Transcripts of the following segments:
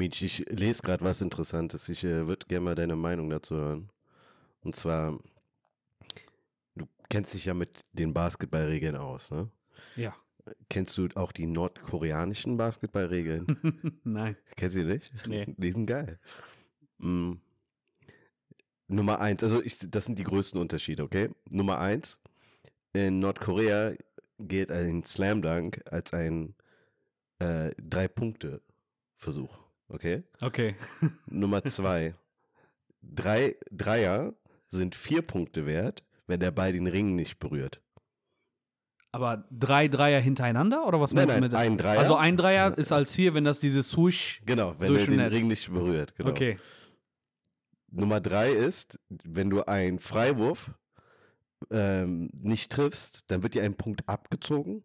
Mietsch, ich lese gerade was Interessantes. Ich äh, würde gerne mal deine Meinung dazu hören. Und zwar, du kennst dich ja mit den Basketballregeln aus, ne? Ja. Kennst du auch die nordkoreanischen Basketballregeln? Nein. Kennst du die nicht? Nee. Die sind geil. Mm. Nummer eins, also ich, das sind die größten Unterschiede, okay? Nummer eins, in Nordkorea gilt ein Slam Dunk als ein äh, Drei-Punkte-Versuch, okay? Okay. Nummer zwei, drei Dreier sind vier Punkte wert, wenn der Ball den Ring nicht berührt. Aber drei Dreier hintereinander oder was Nein, meinst nein, du mit? ein Dreier. Also ein Dreier ist als vier, wenn das diese Swoosh. Genau, wenn Durch er den Netz. Ring nicht berührt. Genau. Okay. Nummer drei ist, wenn du einen Freiwurf ähm, nicht triffst, dann wird dir ein Punkt abgezogen.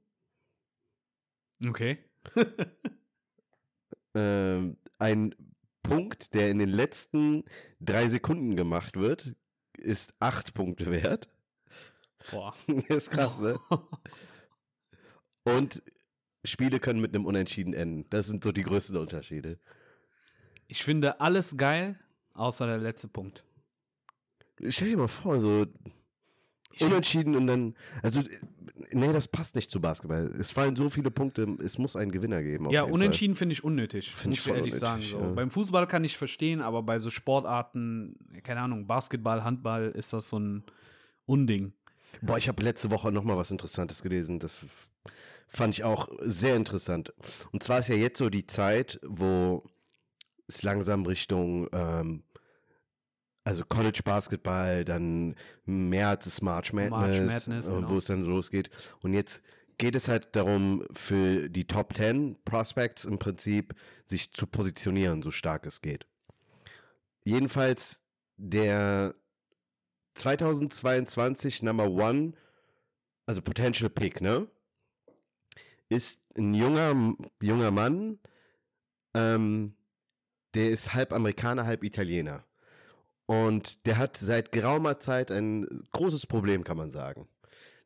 Okay. Ähm, ein Punkt, der in den letzten drei Sekunden gemacht wird, ist acht Punkte wert. Boah. Das ist krass, ne? Und Spiele können mit einem Unentschieden enden. Das sind so die größten Unterschiede. Ich finde alles geil, außer der letzte Punkt. Stell dir mal vor, so Unentschieden und dann, also, nee, das passt nicht zu Basketball. Es fallen so viele Punkte, es muss einen Gewinner geben. Ja, unentschieden finde ich unnötig, muss ich ehrlich sagen. unnötig, So. ja. Beim Fußball kann ich verstehen, aber bei so Sportarten, keine Ahnung, Basketball, Handball, ist das so ein Unding. Boah, ich habe letzte Woche noch mal was Interessantes gelesen. Das fand ich auch sehr interessant. Und zwar ist ja jetzt so die Zeit, wo es langsam Richtung, ähm, also College Basketball, dann März ist March Madness, March Madness, äh, genau. wo es dann losgeht. Und jetzt geht es halt darum, für die Top 10 Prospects im Prinzip sich zu positionieren, so stark es geht. Jedenfalls der 2022 Number One, also Potential Pick, ne? Ist ein junger, junger Mann, ähm, der ist halb Amerikaner, halb Italiener. Und der hat seit geraumer Zeit ein großes Problem, kann man sagen.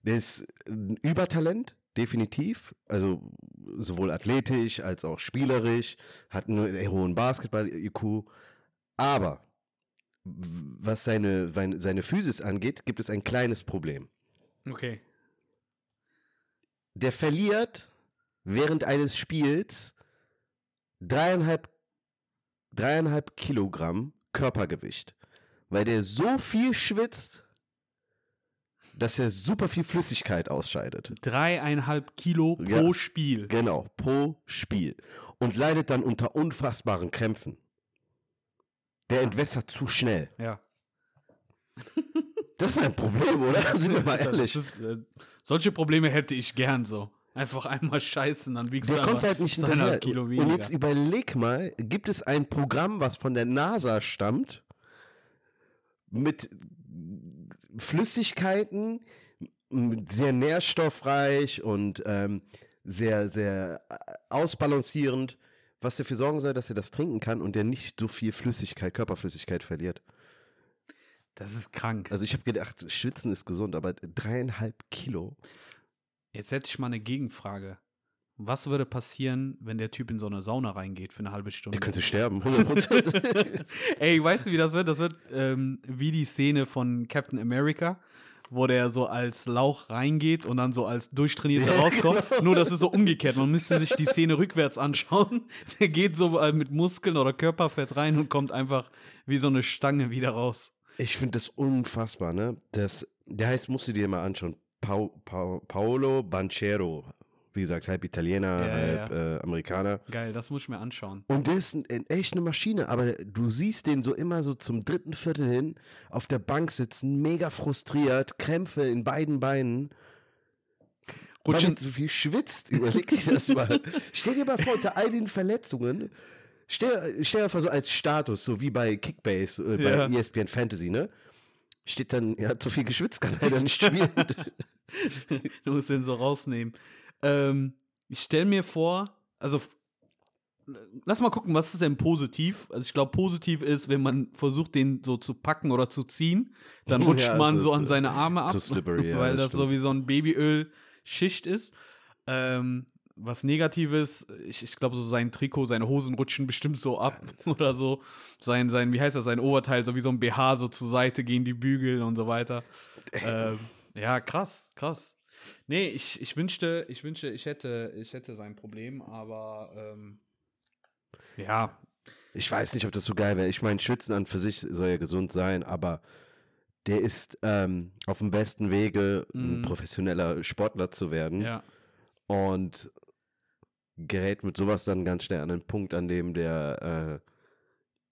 Der ist ein Übertalent, definitiv. Also sowohl athletisch als auch spielerisch, hat einen hohen Basketball-IQ. Aber was seine, seine, seine Physis angeht, gibt es ein kleines Problem. Okay. Der verliert während eines Spiels dreieinhalb, dreieinhalb Kilogramm Körpergewicht, weil der so viel schwitzt, dass er super viel Flüssigkeit ausscheidet. Dreieinhalb Kilo pro Ja. Spiel. Genau, pro Spiel. Und leidet dann unter unfassbaren Krämpfen. Der entwässert zu schnell. Ja. Das ist ein Problem, oder? Sind wir mal ehrlich. Das ist, äh, solche Probleme hätte ich gern so. Einfach einmal scheißen, dann wiegst Der du kommt halt nicht hinterher. Kilo Und weniger. jetzt überleg mal, gibt es ein Programm, was von der NASA stammt, mit Flüssigkeiten, sehr nährstoffreich und ähm, sehr, sehr äh, ausbalancierend, was dafür sorgen soll, dass er das trinken kann und der nicht so viel Flüssigkeit, Körperflüssigkeit verliert. das ist krank. Also ich habe gedacht, Schwitzen ist gesund, aber dreieinhalb Kilo. Jetzt hätte ich mal eine Gegenfrage. Was würde passieren, wenn der Typ in so eine Sauna reingeht für eine halbe Stunde? Der könnte sterben, 100%. Ey, weißt du, wie das wird? Das wird ähm, wie die Szene von Captain America, wo der so als Lauch reingeht und dann so als Durchtrainierter Ja, rauskommt. genau. Nur, das ist so umgekehrt. Man müsste sich die Szene rückwärts anschauen. Der geht so äh, mit Muskeln oder Körperfett rein und kommt einfach wie so eine Stange wieder raus. Ich finde das unfassbar, ne? Das, der heißt, musst du dir mal anschauen. Pau, Pau, Paolo Banchero. Wie gesagt, halb Italiener, Ja, halb ja. Äh, Amerikaner. Geil, das muss ich mir anschauen. Und der ist ein, ein, echt eine Maschine, aber du siehst den so immer so zum dritten Viertel hin auf der Bank sitzen, mega frustriert, Krämpfe in beiden Beinen. Weil Rutschen, er so viel schwitzt, überleg dir das mal. Stell dir mal vor, unter all den Verletzungen, stell, stell dir vor, so als Status, so wie bei Kickbase, äh, bei Ja. ESPN Fantasy, ne? Steht dann, er hat zu viel geschwitzt, kann leider nicht spielen. du musst den so rausnehmen. Ähm, ich stelle mir vor, also lass mal gucken, was ist denn positiv? Also ich glaube, positiv ist, wenn man versucht, den so zu packen oder zu ziehen, dann rutscht Ja, man so- an seine Arme ab, slippery, ja, weil das das, so stimmt. wie so ein Babyöl-Schicht ist. Ähm, was Negatives. Ich, ich glaube, so sein Trikot, seine Hosen rutschen bestimmt so ab oder so. Sein, sein, wie heißt das, sein Oberteil, so wie so ein BH so zur Seite gehen die Bügel und so weiter. ähm, ja, krass, krass. Nee, ich, ich wünschte, ich wünschte, ich hätte, ich hätte sein Problem, aber ähm, ja. Ich weiß nicht, ob das so geil wäre. Ich meine, Schwitzen an für sich soll ja gesund sein, aber der ist ähm, auf dem besten Wege, ein Mhm. professioneller Sportler zu werden. Ja. Und gerät mit sowas dann ganz schnell an den Punkt, an dem der, äh,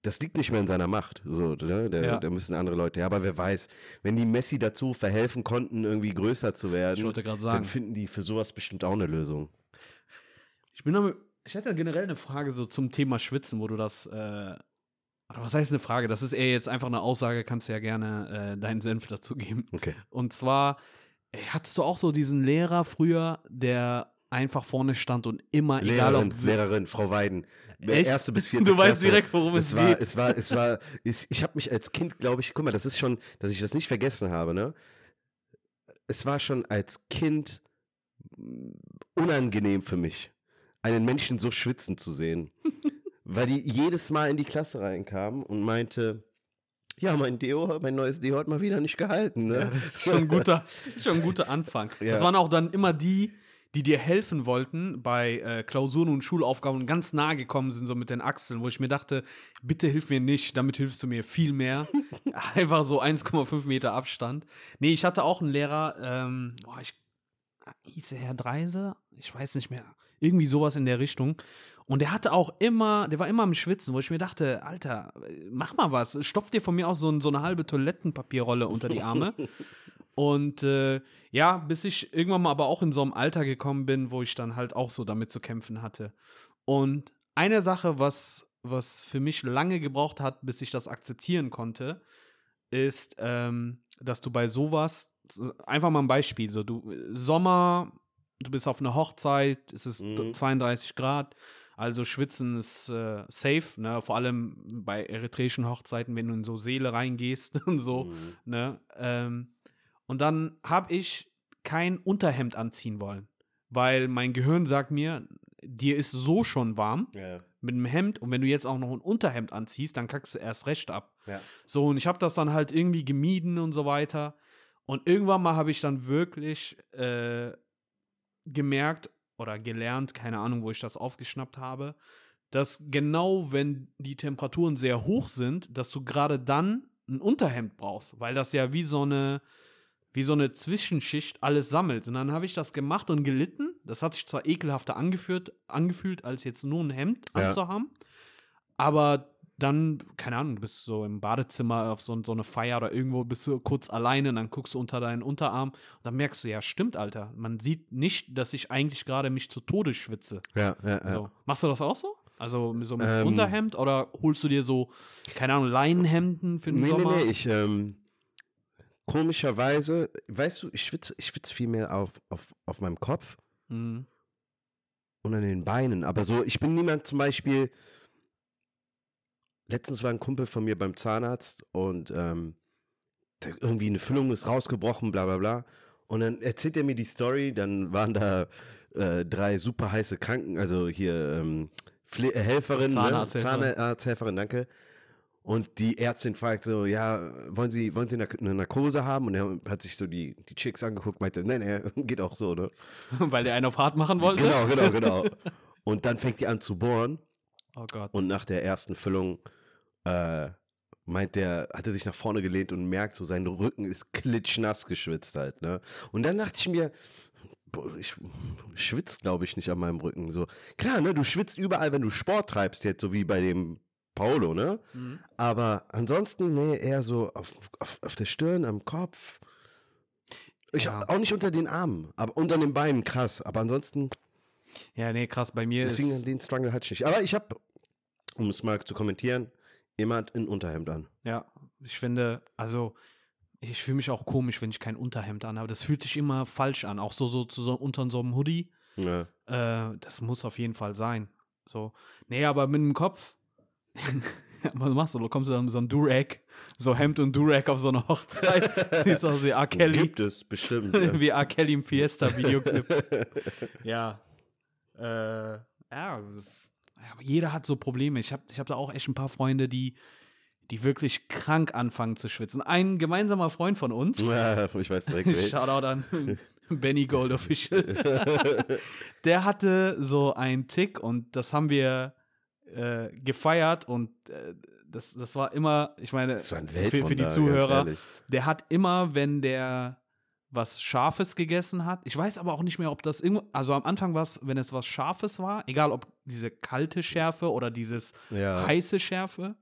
das liegt nicht mehr in seiner Macht. So, ne? der, Ja. Da müssen andere Leute. Ja, aber wer weiß, wenn die Messi dazu verhelfen konnten, irgendwie größer zu Ich werden, wollte gerade dann sagen. finden die für sowas bestimmt auch eine Lösung. Ich bin aber, ich hätte generell eine Frage so zum Thema Schwitzen, wo du das, äh, oder was heißt eine Frage? Das ist eher jetzt einfach eine Aussage, kannst du ja gerne äh, deinen Senf dazu geben. Okay. Und zwar, ey, hattest du auch so diesen Lehrer früher, der einfach vorne stand und immer, egal Lehrerin, ob. Lehrerin, Frau Weiden. Echt? Erste bis vierte Du weißt Klasse. direkt, worum es war, geht. Es war, es war, ich, ich habe mich als Kind, glaube ich, guck mal, das ist schon, dass ich das nicht vergessen habe, ne? Es war schon als Kind mm, unangenehm für mich, einen Menschen so schwitzen zu sehen. weil die jedes Mal in die Klasse reinkam und meinte, ja, mein Deo, mein neues Deo hat mal wieder nicht gehalten, ne? Ja, das schon ein guter, schon ein guter Anfang. Das Ja. waren auch dann immer die, die dir helfen wollten bei äh, Klausuren und Schulaufgaben und ganz nah gekommen sind, so mit den Achseln, wo ich mir dachte, bitte hilf mir nicht, damit hilfst du mir viel mehr. Einfach so 1,5 Meter Abstand. Nee, ich hatte auch einen Lehrer, ähm, boah, ich, hieß er Herr Dreise? Ich weiß nicht mehr. Irgendwie sowas in der Richtung. Und der hatte auch immer, der war immer am Schwitzen, wo ich mir dachte, Alter, mach mal was, stopf dir von mir aus so, ein- so eine halbe Toilettenpapierrolle unter die Arme. Und äh, ja, bis ich irgendwann mal aber auch in so einem Alter gekommen bin, wo ich dann halt auch so damit zu kämpfen hatte. Und eine Sache, was, was für mich lange gebraucht hat, bis ich das akzeptieren konnte, ist, ähm, dass du bei sowas, einfach mal ein Beispiel, so du, Sommer, du bist auf einer Hochzeit, es ist Mhm. 32 Grad, also schwitzen ist äh, safe, ne? vor allem bei eritreischen Hochzeiten, wenn du in so Seele reingehst und so, Mhm. ne? Ähm, und dann habe ich kein Unterhemd anziehen wollen, weil mein Gehirn sagt mir, dir ist so schon warm Ja, mit einem Hemd und wenn du jetzt auch noch ein Unterhemd anziehst, dann kackst du erst recht ab. ja. So, und ich habe das dann halt irgendwie gemieden und so weiter. Und irgendwann mal habe ich dann wirklich äh, gemerkt oder gelernt, keine Ahnung, wo ich das aufgeschnappt habe, dass genau wenn die Temperaturen sehr hoch sind, dass du gerade dann ein Unterhemd brauchst, weil das ja wie so eine wie so eine Zwischenschicht alles sammelt. Und dann habe ich das gemacht und gelitten. Das hat sich zwar ekelhafter angeführt, angefühlt, als jetzt nur ein Hemd Ja. anzuhaben. Aber dann, keine Ahnung, du bist so im Badezimmer auf so, so eine Feier oder irgendwo bist du kurz alleine und dann guckst du unter deinen Unterarm und dann merkst du, ja, stimmt, Alter. Man sieht nicht, dass ich eigentlich gerade mich zu Tode schwitze. Ja, ja, ja. So. Machst du das auch so? Also so mit Ähm. Unterhemd oder holst du dir so, keine Ahnung, Leinenhemden für den Nee, Sommer? nee, nee, ich, ähm, komischerweise, weißt du, ich schwitze ich schwitz viel mehr auf, auf, auf meinem Kopf Mhm. und an den Beinen. Aber so, ich bin niemand zum Beispiel, letztens war ein Kumpel von mir beim Zahnarzt und ähm, irgendwie eine Füllung ist rausgebrochen, bla bla bla. Und dann erzählt er mir die Story, dann waren da äh, drei super heiße Kranken, also hier ähm, äh, Helferin, Zahnarzthelferin. ne? Zahnarzthelferin, danke. Und die Ärztin fragt so, ja, wollen Sie, wollen Sie eine Narkose haben? Und er hat sich so die, die Chicks angeguckt, meinte, nee, nee, geht auch so, ne? Weil der einen auf hart machen wollte? Genau, genau, genau. Und dann fängt die an zu bohren Oh Gott. und nach der ersten Füllung äh, meint der, hat er sich nach vorne gelehnt und merkt so, sein Rücken ist klitschnass geschwitzt halt, ne? Und dann dachte ich mir, boah, ich schwitze, glaube ich, nicht an meinem Rücken. So, klar, ne, du schwitzt überall, wenn du Sport treibst, jetzt so wie bei dem Paolo, ne? Mhm. Aber ansonsten, nee, eher so auf, auf, auf der Stirn, am Kopf. Ich Ja. auch nicht unter den Armen, aber unter den Beinen krass. Aber ansonsten, Ja, nee, krass, bei mir deswegen ist. den Struggle hatte ich nicht. Aber ich habe, um es mal zu kommentieren, immer ein Unterhemd an. Ja, ich finde, also ich fühle mich auch komisch, wenn ich kein Unterhemd anhabe. Das fühlt sich immer falsch an. Auch so, so, zu so unter so einem Hoodie. Ja. Äh, das muss auf jeden Fall sein. So. Nee, aber mit dem Kopf. Was machst du? Du kommst dann mit so einem Durag, so Hemd und Durag auf so eine Hochzeit. Siehst aus wie R. Kelly. Gibt es bestimmt. Ja. wie R. Kelly im Fiesta-Videoclip. ja. Äh, ja, das, aber jeder hat so Probleme. Ich habe ich hab da auch echt ein paar Freunde, die, die wirklich krank anfangen zu schwitzen. Ein gemeinsamer Freund von uns, Ja, ich weiß direkt. Shoutout an Benny Gold Official, der hatte so einen Tick und das haben wir äh, gefeiert und äh, das, das war immer, ich meine, für, für die Zuhörer, der hat immer, wenn der was Scharfes gegessen hat, ich weiß aber auch nicht mehr, ob das irgendwo, also am Anfang war es, wenn es was Scharfes war, egal ob diese kalte Schärfe oder dieses Ja. heiße Schärfe,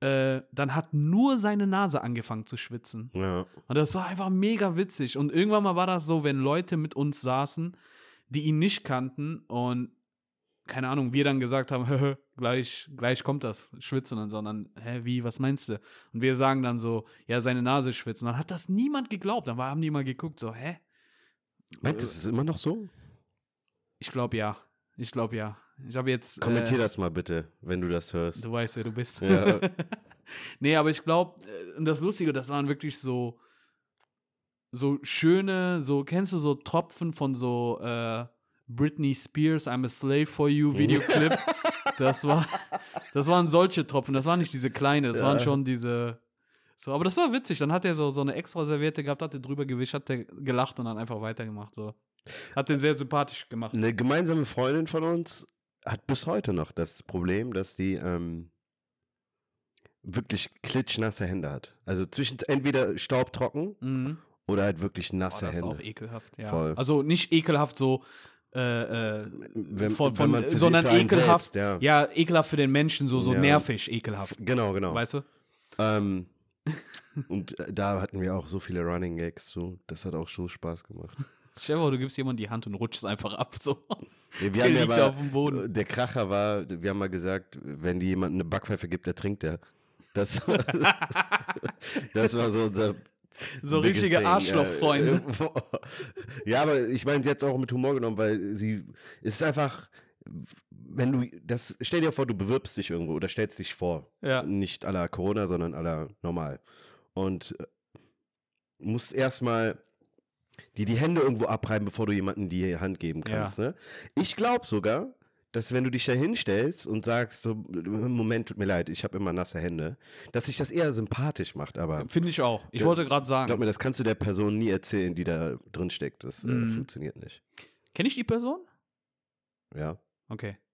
äh, dann hat nur seine Nase angefangen zu schwitzen. Ja. Und das war einfach mega witzig. Und irgendwann mal war das so, wenn Leute mit uns saßen, die ihn nicht kannten und keine Ahnung, wir dann gesagt haben, "Hö, gleich, gleich kommt das, schwitzen und so. Und dann, hä, wie, was meinst du? Und wir sagen dann so, ja, seine Nase schwitzt. Und dann hat das niemand geglaubt. Dann haben die mal geguckt, so, hä? Meint, das ist immer noch so? Ich glaube ja. Ich glaube ja. Ich habe jetzt. Kommentier äh, das mal bitte, wenn du das hörst. Du weißt, wer du bist. Ja. nee, aber ich glaube, und das Lustige, das waren wirklich so, so schöne, so, kennst du so Tropfen von so äh, Britney Spears, I'm a Slave for You Videoclip? das war, das waren solche Tropfen, das waren nicht diese kleine, das waren Ja. schon diese. So, aber das war witzig. Dann hat er so, so eine extra Serviette gehabt, hat er drüber gewischt, hat er gelacht und dann einfach weitergemacht. So. Hat den sehr sympathisch gemacht. Eine gemeinsame Freundin von uns hat bis heute noch das Problem, dass die ähm, wirklich klitschnasse Hände hat. Also zwischen entweder staubtrocken Mhm. oder halt wirklich nasse das ist auch Hände. ekelhaft, ja. Voll. Also nicht ekelhaft so, äh, äh, Wenn- von, wenn von, sie- sondern ekelhaft, selbst, ja. ja. ekelhaft für den Menschen, so, so Ja. nervig ekelhaft, Genau, genau. weißt du? Ähm, und äh, da hatten wir auch so viele Running Gags zu. Das hat auch so Spaß gemacht. Stell du gibst jemandem die Hand und rutschst einfach ab, so. Nee, Der ja liegt auf dem Boden. äh, Der Kracher war, wir haben mal gesagt, wenn die jemandem eine Backpfeife gibt, der trinkt der. Das, das war so unser So richtige Arschlochfreunde. Ja, aber ich meine, sie hat es auch mit Humor genommen, weil sie es ist einfach, wenn du das, stell dir vor, du bewirbst dich irgendwo oder stellst dich vor. Ja. Nicht aller Corona, sondern aller normal. Und äh, musst erstmal dir die Hände irgendwo abreiben, bevor du jemandem die Hand geben kannst. Ne? Ich glaube sogar, dass wenn du dich da hinstellst und sagst, so, Moment, tut mir leid, ich habe immer nasse Hände, dass sich das eher sympathisch macht, aber Finde ich auch. Ich Ja, wollte gerade sagen, glaub mir, das kannst du der Person nie erzählen, die da drin steckt. Das äh, Mhm. funktioniert nicht. kenne ich die Person? Ja. Okay.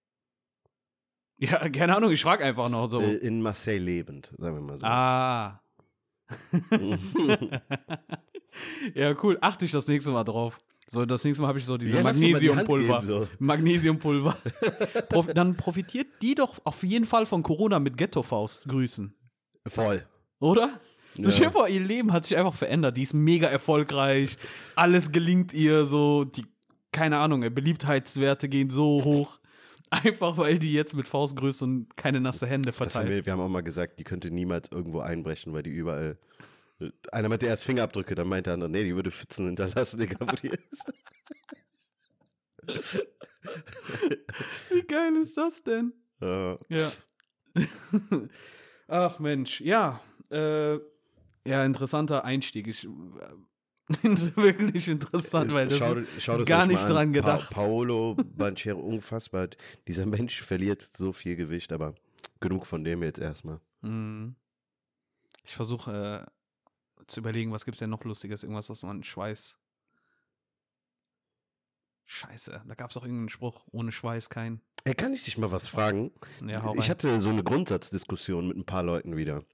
Ja, keine Ahnung, ich frage einfach noch so. Äh, in Marseille lebend, sagen wir mal so. ah. ja, cool. Achte ich das nächste Mal drauf. So, das nächste Mal habe ich so diese Ja, Magnesiumpulver. so. Magnesiumpulver. Dann profitiert die doch auf jeden Fall von Corona mit Ghetto-Faust. Grüßen. Voll. Oder? So Ja. vor, ihr Leben hat sich einfach verändert. Die ist mega erfolgreich. Alles gelingt ihr so. Die, keine Ahnung, Beliebtheitswerte gehen so hoch. Einfach weil die jetzt mit Faust grüßt und keine nasse Hände Das haben verteilt. wir, wir haben auch mal gesagt, die könnte niemals irgendwo einbrechen, weil die überall. Einer meinte erst Fingerabdrücke, dann meinte der andere, nee, die würde Pfützen hinterlassen, egal wo die ist. Wie geil ist das denn? Ja. Ja. Ach Mensch, ja. Äh, ja, interessanter Einstieg. Ich, äh, wirklich interessant, weil das Schau- schaut es gar nicht an. dran Pa gedacht. Paolo Banchero, unfassbar. Dieser Mensch verliert so viel Gewicht, aber genug von dem jetzt erstmal. Mhm. Ich versuche äh, zu überlegen, was gibt's denn noch Lustiges? Irgendwas, was man Schweiß. Scheiße, da gab's auch irgendeinen Spruch. Ohne Schweiß kein. Ey, kann ich dich mal was fragen? Ja, ich hatte so eine Grundsatzdiskussion mit ein paar Leuten wieder.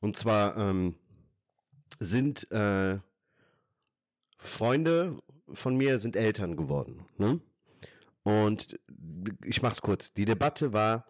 Und zwar ähm, sind äh, Freunde von mir sind Eltern geworden. Ne? Und ich mach's kurz. Die Debatte war,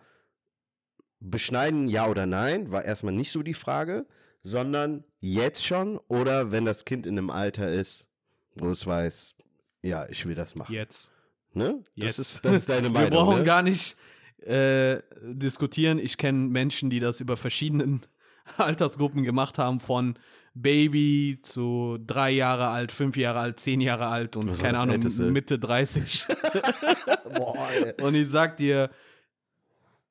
beschneiden ja oder nein, war erstmal nicht so die Frage, sondern jetzt schon oder wenn das Kind in einem Alter ist, wo es weiß, ja, ich will das machen. Jetzt. Ne? Jetzt. Das, ist, das ist deine Meinung. Wir brauchen ne? gar nicht äh, diskutieren. Ich kenne Menschen, die das über verschiedenen Altersgruppen gemacht haben, von Baby zu drei Jahre alt, fünf Jahre alt, zehn Jahre alt und Was keine Ahnung, Älteste? Mitte 30. Boah, und ich sag dir,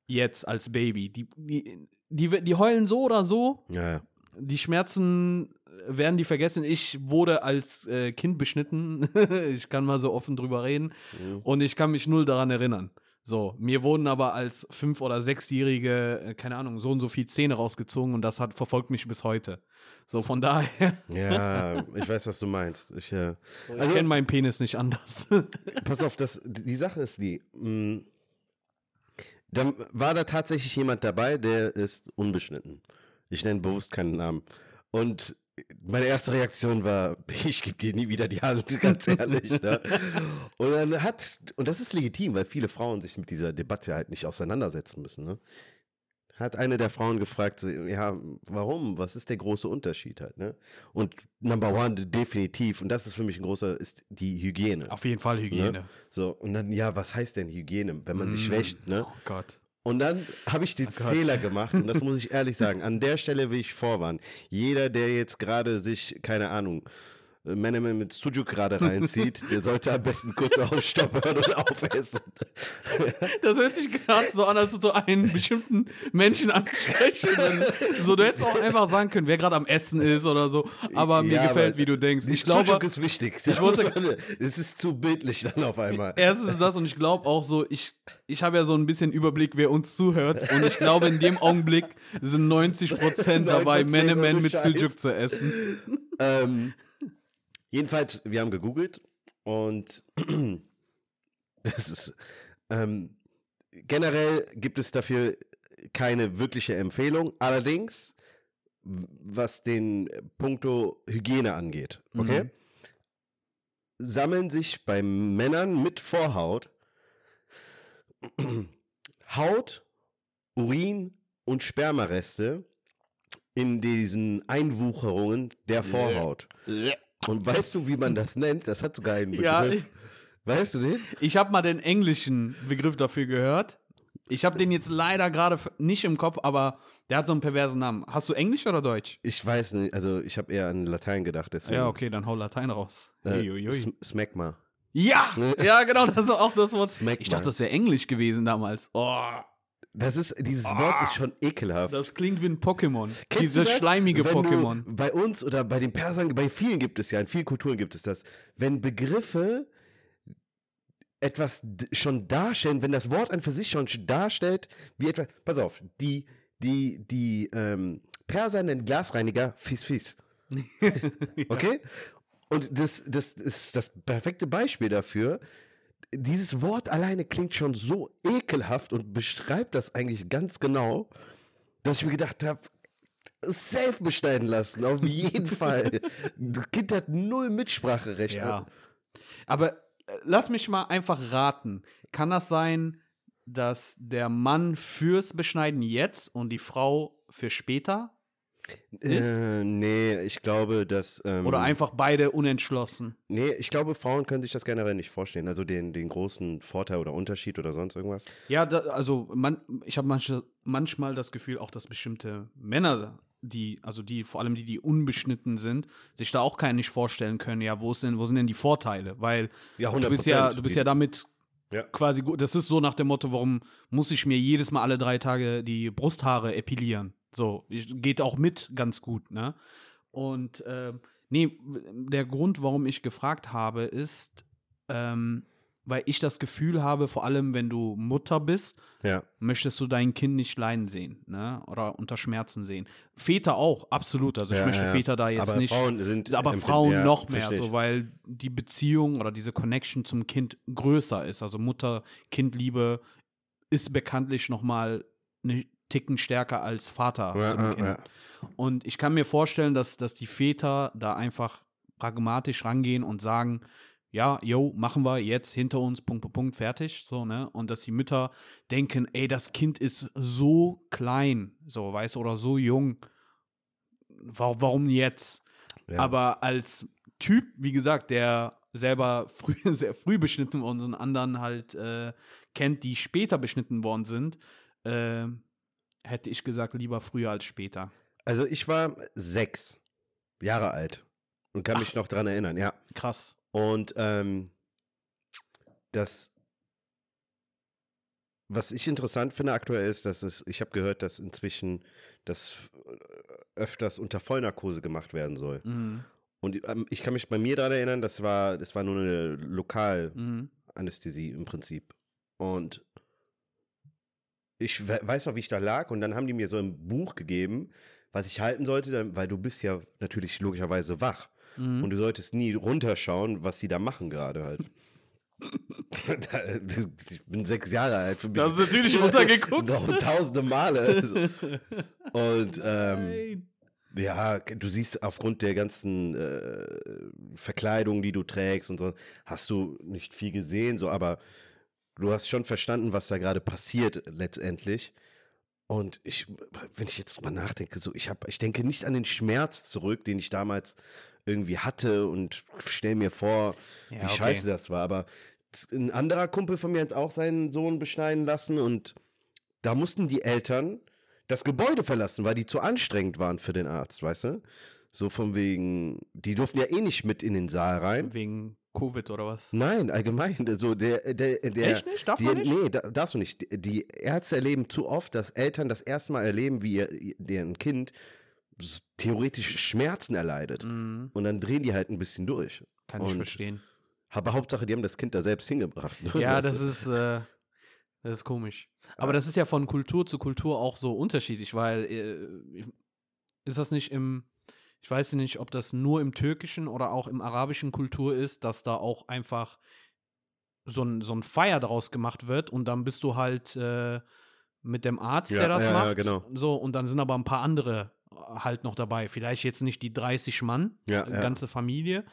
jetzt als Baby, die, die, die, die heulen so oder so, Ja, ja. Die Schmerzen werden die vergessen. Ich wurde als äh, Kind beschnitten. ich kann mal so offen drüber reden. Mhm. Und ich kann mich null daran erinnern. So, mir wurden aber als fünf- oder sechsjährige, äh, keine Ahnung, so und so viel Zähne rausgezogen und das hat verfolgt mich bis heute. So, von daher, Ja, ich weiß, was du meinst. Ich, äh, ich Also- kenne meinen Penis nicht anders. pass auf, das, die Sache ist die. Mh, dann war da tatsächlich jemand dabei, der ist unbeschnitten. Ich nenne bewusst keinen Namen. Und meine erste Reaktion war, ich gebe dir nie wieder die Hand, ganz ehrlich. Ne? Und dann hat, und das ist legitim, weil viele Frauen sich mit dieser Debatte halt nicht auseinandersetzen müssen. Ne? Hat eine der Frauen gefragt, so, ja, warum? Was ist der große Unterschied halt? Ne? Und Number One definitiv, und das ist für mich ein großer, ist die Hygiene. Auf jeden Fall Hygiene. Ne? So, und dann, ja, was heißt denn Hygiene, wenn man sich Mm. wäscht, ne? Oh Gott. Und dann habe ich den Oh. Fehler gemacht, und das muss ich ehrlich sagen. An der Stelle will ich vorwarnen. Jeder, der jetzt gerade sich, keine Ahnung, Männer mit Sujuk gerade reinzieht, der sollte am besten kurz aufstoppen und aufessen. Das hört sich gerade so an, als du so einen bestimmten Menschen ansprechen. So, du hättest auch einfach sagen können, wer gerade am Essen ist oder so. Aber mir Ja, gefällt, aber wie du denkst. Ich Sujuk glaube, ist wichtig. ich wollte- es ist zu bildlich dann auf einmal. erstens das und ich glaube auch so, ich, ich habe ja so ein bisschen Überblick, wer uns zuhört. Und ich glaube, in dem Augenblick sind 90 Prozent dabei, 9% Menemen mit. Sujuk zu essen. Ähm, jedenfalls, wir haben gegoogelt und das ist ähm, generell gibt es dafür keine wirkliche Empfehlung. Allerdings, was den Punkto Hygiene angeht, okay, Mhm. sammeln sich bei Männern mit Vorhaut Haut, Urin und Spermareste in diesen Einwucherungen der Vorhaut. Und weißt du, wie man das nennt? Das hat sogar einen Begriff. Ja, ich- weißt du den? Ich habe mal den englischen Begriff dafür gehört. Ich habe den jetzt leider gerade nicht im Kopf, aber der hat so einen perversen Namen. Hast du Englisch oder Deutsch? Ich weiß nicht, also ich habe eher an Latein gedacht. Deswegen, Ja, okay, dann hau Latein raus. Äh, Smegma. Ja, ja, genau, das ist auch das Wort. Smack Ich dachte, das wäre Englisch gewesen damals. Oh, Das ist, dieses Wort ist schon ekelhaft. das klingt wie ein Pokémon. Kennst Dieses schleimige Pokémon. Bei uns oder bei den Persern, bei vielen gibt es ja, in vielen Kulturen gibt es das. Wenn Begriffe etwas schon darstellen, wenn das Wort an für sich schon sch- darstellt, wie etwas. Pass auf, die, die, die ähm, Perser nennen Glasreiniger Fis Fis. Okay? Und das, das ist das perfekte Beispiel dafür. Dieses Wort alleine klingt schon so ekelhaft und beschreibt das eigentlich ganz genau, dass ich mir gedacht habe, safe beschneiden lassen, auf jeden Fall. Das Kind hat null Mitspracherecht. Ja. Aber äh, lass mich mal einfach raten. Kann das sein, dass der Mann fürs Beschneiden jetzt und die Frau für später? Ist? Äh, nee, ich glaube, dass. Ähm, Oder einfach beide unentschlossen? Nee, ich glaube, Frauen können sich das generell nicht vorstellen. Also den, den großen Vorteil oder Unterschied oder sonst irgendwas. Ja, da, also man, ich habe manche, manchmal das Gefühl auch, dass bestimmte Männer, die, also die, vor allem die, die unbeschnitten sind, sich da auch keinen nicht vorstellen können, ja, wo, ist denn, wo sind denn die Vorteile? Weil Ja, du bist ja, 100%. du bist ja damit Ja. quasi gut. Das ist so nach dem Motto, warum muss ich mir jedes Mal alle drei Tage die Brusthaare epilieren? So, geht auch mit ganz gut, ne? Und ähm, nee, der Grund, warum ich gefragt habe, ist, ähm, weil ich das Gefühl habe, vor allem wenn du Mutter bist, Ja. möchtest du dein Kind nicht leiden sehen, ne? Oder unter Schmerzen sehen. Väter auch, absolut. Also ich Ja, möchte ja. Väter da jetzt Aber nicht. Frauen sind aber Frauen noch mehr, so, weil die Beziehung oder diese Connection zum Kind größer ist. Also Mutter-Kind-Liebe ist bekanntlich noch mal eine Ticken stärker als Vater Ja, zum Kind. ja. Und ich kann mir vorstellen, dass, dass die Väter da einfach pragmatisch rangehen und sagen, ja, yo, machen wir jetzt hinter uns, Punkt, Punkt, Punkt, fertig, so, ne? Und dass die Mütter denken, ey, das Kind ist so klein, so, weißt du, oder so jung. Wa- Warum jetzt? Aber als Typ, wie gesagt, der selber früh, sehr früh beschnitten worden ist und anderen halt äh, kennt, die später beschnitten worden sind, äh, hätte ich gesagt, lieber früher als später. Also ich war sechs Jahre alt und kann mich noch dran erinnern, ja. Krass. Und ähm, das was ich interessant finde aktuell ist, dass es, ich habe gehört, dass inzwischen das äh, öfters unter Vollnarkose gemacht werden soll. Mhm. Und ähm, ich kann mich bei mir daran erinnern, das war, das war nur eine. Lokalanästhesie im Prinzip. Und ich we weiß noch, wie ich da lag und dann haben die mir so ein Buch gegeben, was ich halten sollte, weil du bist ja natürlich logischerweise wach. Mhm. Und du solltest nie runterschauen, was die da machen gerade halt. Ich bin sechs Jahre alt. Für mich. Da hast du natürlich runtergeguckt. Noch tausende Male. Also. Und ähm, ja, du siehst aufgrund der ganzen äh, Verkleidung, die du trägst und so, hast du nicht viel gesehen, so, aber du hast schon verstanden, was da gerade passiert letztendlich. Und ich, wenn ich jetzt drüber nachdenke, so, ich habe, ich denke nicht an den Schmerz zurück, den ich damals irgendwie hatte und stell mir vor, Ja, wie okay. scheiße das war. Aber ein anderer Kumpel von mir hat auch seinen Sohn beschneiden lassen und da mussten die Eltern das Gebäude verlassen, weil die zu anstrengend waren für den Arzt, weißt du? So von wegen, die durften ja eh nicht mit in den Saal rein. Wegen Covid oder was? Nein, allgemein. So der, der, der, Echt nicht? Darf die, man nicht? Nee, da, darfst du nicht. Die- Ärzte erleben zu oft, dass Eltern das erste Mal erleben, wie ihr, deren Kind theoretisch Schmerzen erleidet. Mhm. Und dann drehen die halt ein bisschen durch. Kann ich Und- verstehen. Aber Hauptsache, die haben das Kind da selbst hingebracht. ne? Ja, das ist, äh, das ist komisch. Aber das ist ja von Kultur zu Kultur auch so unterschiedlich, weil äh, ist das nicht im, ich weiß nicht, ob das nur im türkischen oder auch im arabischen Kultur ist, dass da auch einfach so ein, so ein Feier daraus gemacht wird und dann bist du halt äh, mit dem Arzt, Ja, der das ja, ja, macht. genau. So, und dann sind aber ein paar andere halt noch dabei. Vielleicht jetzt nicht die 30 Mann, Ja, die ja. ganze Familie,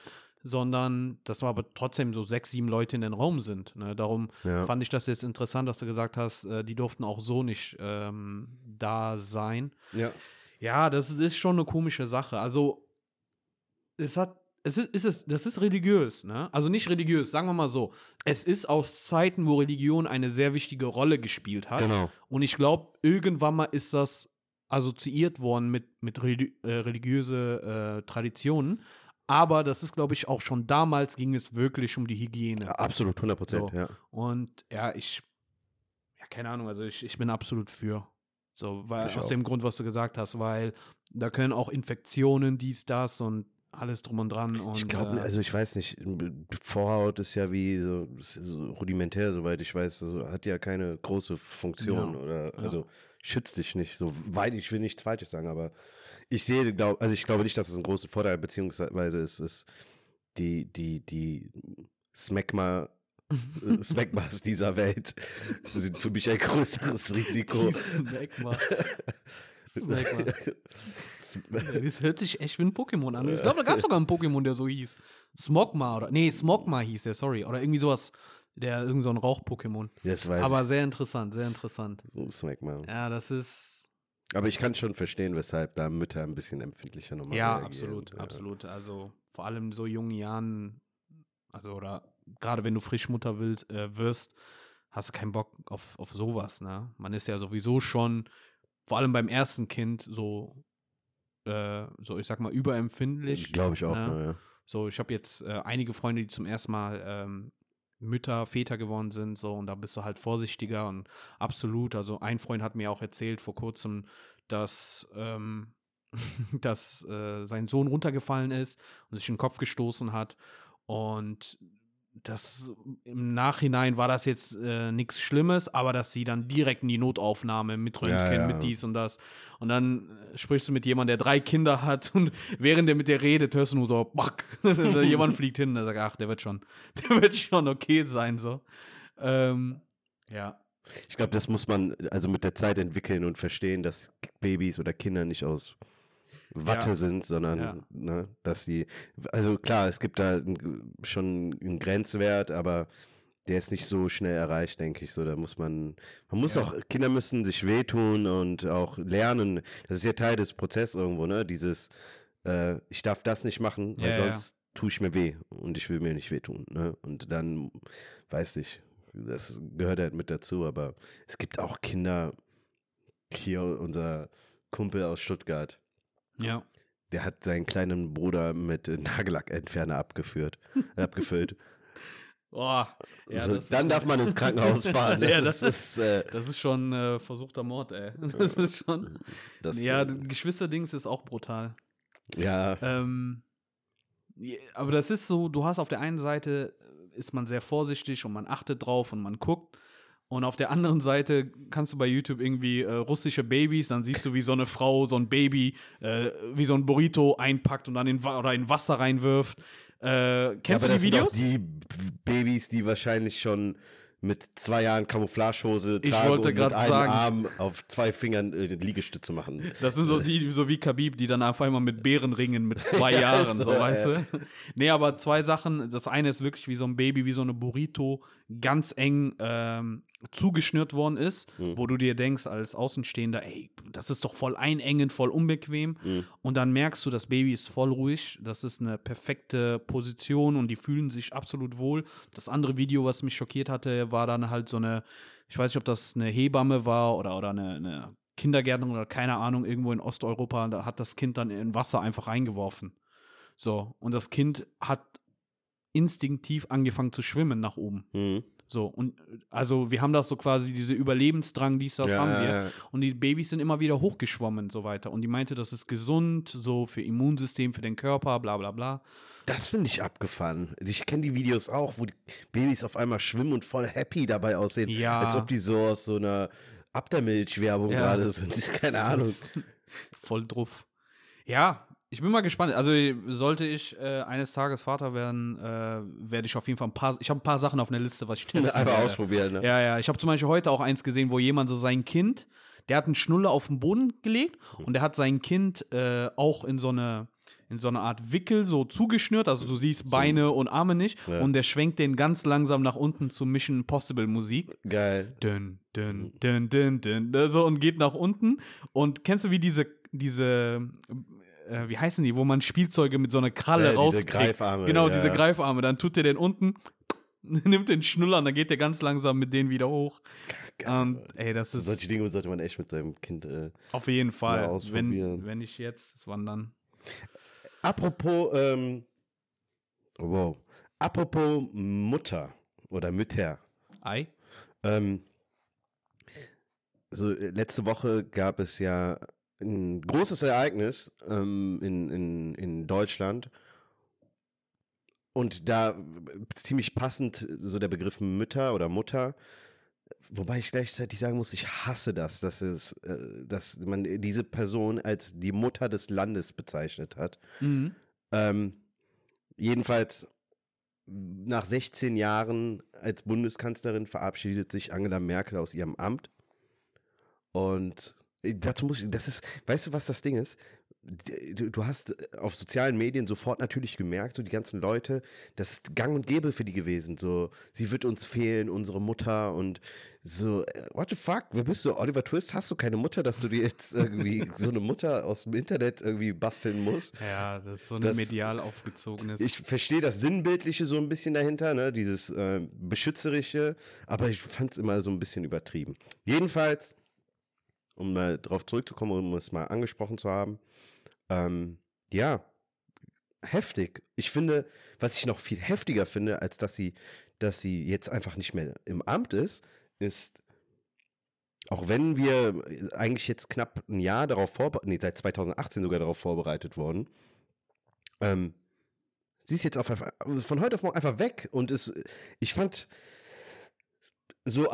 sondern dass aber trotzdem so sechs, sieben Leute in den Raum sind. Ne? Darum Ja. fand ich das jetzt interessant, dass du gesagt hast, äh, die durften auch so nicht ähm, da sein. Ja. Ja, das ist schon eine komische Sache. Also, es hat, es ist, ist es, das ist religiös, ne? Also nicht religiös, sagen wir mal so. Es ist aus Zeiten, wo Religion eine sehr wichtige Rolle gespielt hat. Genau. Und ich glaube, irgendwann mal ist das assoziiert worden mit, mit religi äh, religiöse äh, Traditionen. Aber das ist, glaube ich, auch schon damals ging es wirklich um die Hygiene. Ja, absolut, 100 Prozent, So. ja. Und ja, ich, ja, keine Ahnung, also ich, ich bin absolut für. So, weil, Ich aus auch. dem Grund, was du gesagt hast, weil da können auch Infektionen, dies, das und alles drum und dran. Und, Ich glaube, äh, also ich weiß nicht, Vorhaut ist ja wie so, ja so rudimentär, soweit ich weiß, also hat ja keine große Funktion Ja, oder ja. also schützt dich nicht, so weit ich will nichts Falsches sagen, aber ich sehe, glaub, also ich glaube nicht, dass es einen großen Vorteil beziehungsweise es ist die die die Smegma Smegmas dieser Welt sind für mich ein größeres Risiko. die Smegma. Das hört sich echt wie ein Pokémon an. Ich glaube, da gab es sogar einen Pokémon, der so hieß. Smogma oder. Nee, Smogma hieß der, sorry. Oder irgendwie sowas. Der, irgend so ein Rauch-Pokémon. Das weiß Aber sehr interessant, sehr interessant. ich. So Smegma. Ja, das ist. Aber ich kann schon verstehen, weshalb da Mütter ein bisschen empfindlicher nochmal Ja, reagieren. absolut, Ja. absolut. Also vor allem so jungen Jahren, also oder gerade wenn du frisch Mutter willst, äh, wirst, hast du keinen Bock auf, auf sowas, ne? Man ist ja sowieso schon, vor allem beim ersten Kind, so, äh, so ich sag mal, überempfindlich. Glaube ich auch. ne? Ja. Ja. So, ich habe jetzt äh, einige Freunde, die zum ersten Mal ähm, Mütter, Väter geworden sind, so, und da bist du halt vorsichtiger und absolut. Also, ein Freund hat mir auch erzählt vor kurzem, dass, ähm, dass äh, sein Sohn runtergefallen ist und sich in den Kopf gestoßen hat. Und das im Nachhinein war das jetzt äh, nichts Schlimmes, aber dass sie dann direkt in die Notaufnahme mit Röntgen, Ja, ja. mit dies und das. Und dann äh, sprichst du mit jemandem, der drei Kinder hat und während der mit dir redet, hörst du nur so, back. Jemand fliegt hin und sagt, ach, der wird schon, der wird schon okay sein, so. Ähm, ja. Ich glaube, das muss man also mit der Zeit entwickeln und verstehen, dass Babys oder Kinder nicht aus Watte Ja. sind, sondern Ja. ne, dass sie, also klar, es gibt da ein, schon einen Grenzwert, aber der ist nicht so schnell erreicht, denke ich. So, da muss man, man muss Ja. auch, Kinder müssen sich wehtun und auch lernen. Das ist ja Teil des Prozesses irgendwo, ne? Dieses, äh, ich darf das nicht machen, weil sonst tue ich mir weh und ich will mir nicht wehtun, ne? Und dann, weiß ich, das gehört halt mit dazu, aber es gibt auch Kinder, hier unser Kumpel aus Stuttgart, Ja. der hat seinen kleinen Bruder mit Nagellackentferner abgeführt, abgefüllt. Boah. Ja, so, das dann ist, darf man ins Krankenhaus fahren. Das, Ja, ist, das, äh, das ist schon äh, versuchter Mord, ey. Das ist schon. das, ja, das Geschwisterdings ist auch brutal. ja, Ähm, aber das ist so, du hast auf der einen Seite äh, ist man sehr vorsichtig und man achtet drauf und man guckt. Und auf der anderen Seite kannst du bei YouTube irgendwie äh, russische Babys, dann siehst du, wie so eine Frau so ein Baby, äh, wie so ein Burrito einpackt und dann in, oder in Wasser reinwirft. Äh, kennst ja, aber du die Videos? sind doch die Babys, die wahrscheinlich schon mit zwei Jahren Camouflagehose Ich wollte mit einem sagen. Arm auf zwei Fingern äh, Liegestütze machen. Das sind so die, so wie Khabib, die dann auf einmal mit Bären ringen mit zwei Ja, Jahren, so, so, weißt ja. du? Nee, aber zwei Sachen. Das eine ist wirklich wie so ein Baby, wie so eine Burrito, ganz eng ähm, zugeschnürt worden ist, Hm. wo du dir denkst als Außenstehender, ey, das ist doch voll einengend, voll unbequem. Hm. Und dann merkst du, das Baby ist voll ruhig, das ist eine perfekte Position und die fühlen sich absolut wohl. Das andere Video, was mich schockiert hatte, war dann halt so eine, ich weiß nicht, ob das eine Hebamme war oder, oder eine, eine Kindergärtnerin oder keine Ahnung, irgendwo in Osteuropa, da hat das Kind dann in Wasser einfach reingeworfen. So, und das Kind hat instinktiv angefangen zu schwimmen nach oben. Mhm. So, und also wir haben das so quasi, diese Überlebensdrang, dies, das Ja, haben wir. ja, ja. Und die Babys sind immer wieder hochgeschwommen und so weiter. Und die meinte, das ist gesund, so für Immunsystem, für den Körper, bla bla bla. Das finde ich abgefahren. Ich kenne die Videos auch, wo die Babys auf einmal schwimmen und voll happy dabei aussehen. Ja. Als ob die so aus so einer Abdermilch-Werbung Ja. gerade sind. Keine Ahnung. Voll drauf. Ja, ich bin mal gespannt. Also sollte ich äh, eines Tages Vater werden, äh, werde ich auf jeden Fall ein paar, ich habe ein paar Sachen auf einer Liste, was ich testen Einfach werde. ausprobieren. Ne? Ja, ja. Ich habe zum Beispiel heute auch eins gesehen, wo jemand so sein Kind, der hat einen Schnuller auf den Boden gelegt und der hat sein Kind äh, auch in so eine in so eine Art Wickel so zugeschnürt, also du siehst Beine und Arme nicht Ja. und der schwenkt den ganz langsam nach unten zu Mission Impossible Musik. Geil. Dün, dün, dün, dün, dün, dün, so und geht nach unten und kennst du wie diese diese äh, wie heißen die, wo man Spielzeuge mit so einer Kralle Ja, diese rauskriegt? Greifarme, Genau, ja. diese Greifarme, dann tut der den unten nimmt den Schnuller und dann geht der ganz langsam mit denen wieder hoch. Und ey, das ist Solche Dinge sollte man echt mit seinem Kind. Äh. auf jeden Fall. ausprobieren. wenn, wenn ich jetzt wandern. Apropos, ähm, wow. Apropos Mutter oder Mütter. Ei? Ähm, so, äh, letzte Woche gab es ja ein großes Ereignis ähm, in, in, in Deutschland. Und da äh, ziemlich passend so der Begriff Mütter oder Mutter. Wobei ich gleichzeitig sagen muss, ich hasse das, dass, es, äh, dass man diese Person als die Mutter des Landes bezeichnet hat. Mhm. Ähm, jedenfalls nach 16 Jahren als Bundeskanzlerin verabschiedet sich Angela Merkel aus ihrem Amt. Und äh, dazu muss ich, das ist, weißt du, was das Ding ist? Du hast äh, auf sozialen Medien sofort natürlich gemerkt, so die ganzen Leute, das ist gang und gäbe für die gewesen. So, sie wird uns fehlen, unsere Mutter und so, äh, what the fuck? Wer bist du? Oliver Twist? Hast du keine Mutter, dass du dir jetzt irgendwie so eine Mutter aus dem Internet irgendwie basteln musst? Ja, das ist so ein Das- medial aufgezogenes. Ich verstehe das Sinnbildliche so ein bisschen dahinter, ne? dieses äh, Beschützerische, aber ich fand es immer so ein bisschen übertrieben. Jedenfalls, um mal drauf zurückzukommen, um es mal angesprochen zu haben, ähm, ja, heftig. Ich finde, was ich noch viel heftiger finde, als dass sie, dass sie jetzt einfach nicht mehr im Amt ist, ist, auch wenn wir eigentlich jetzt knapp ein Jahr darauf vorbereitet, nee, seit 2018 sogar darauf vorbereitet wurden, ähm, sie ist jetzt auf, einfach- von heute auf morgen einfach weg und ist, ich fand so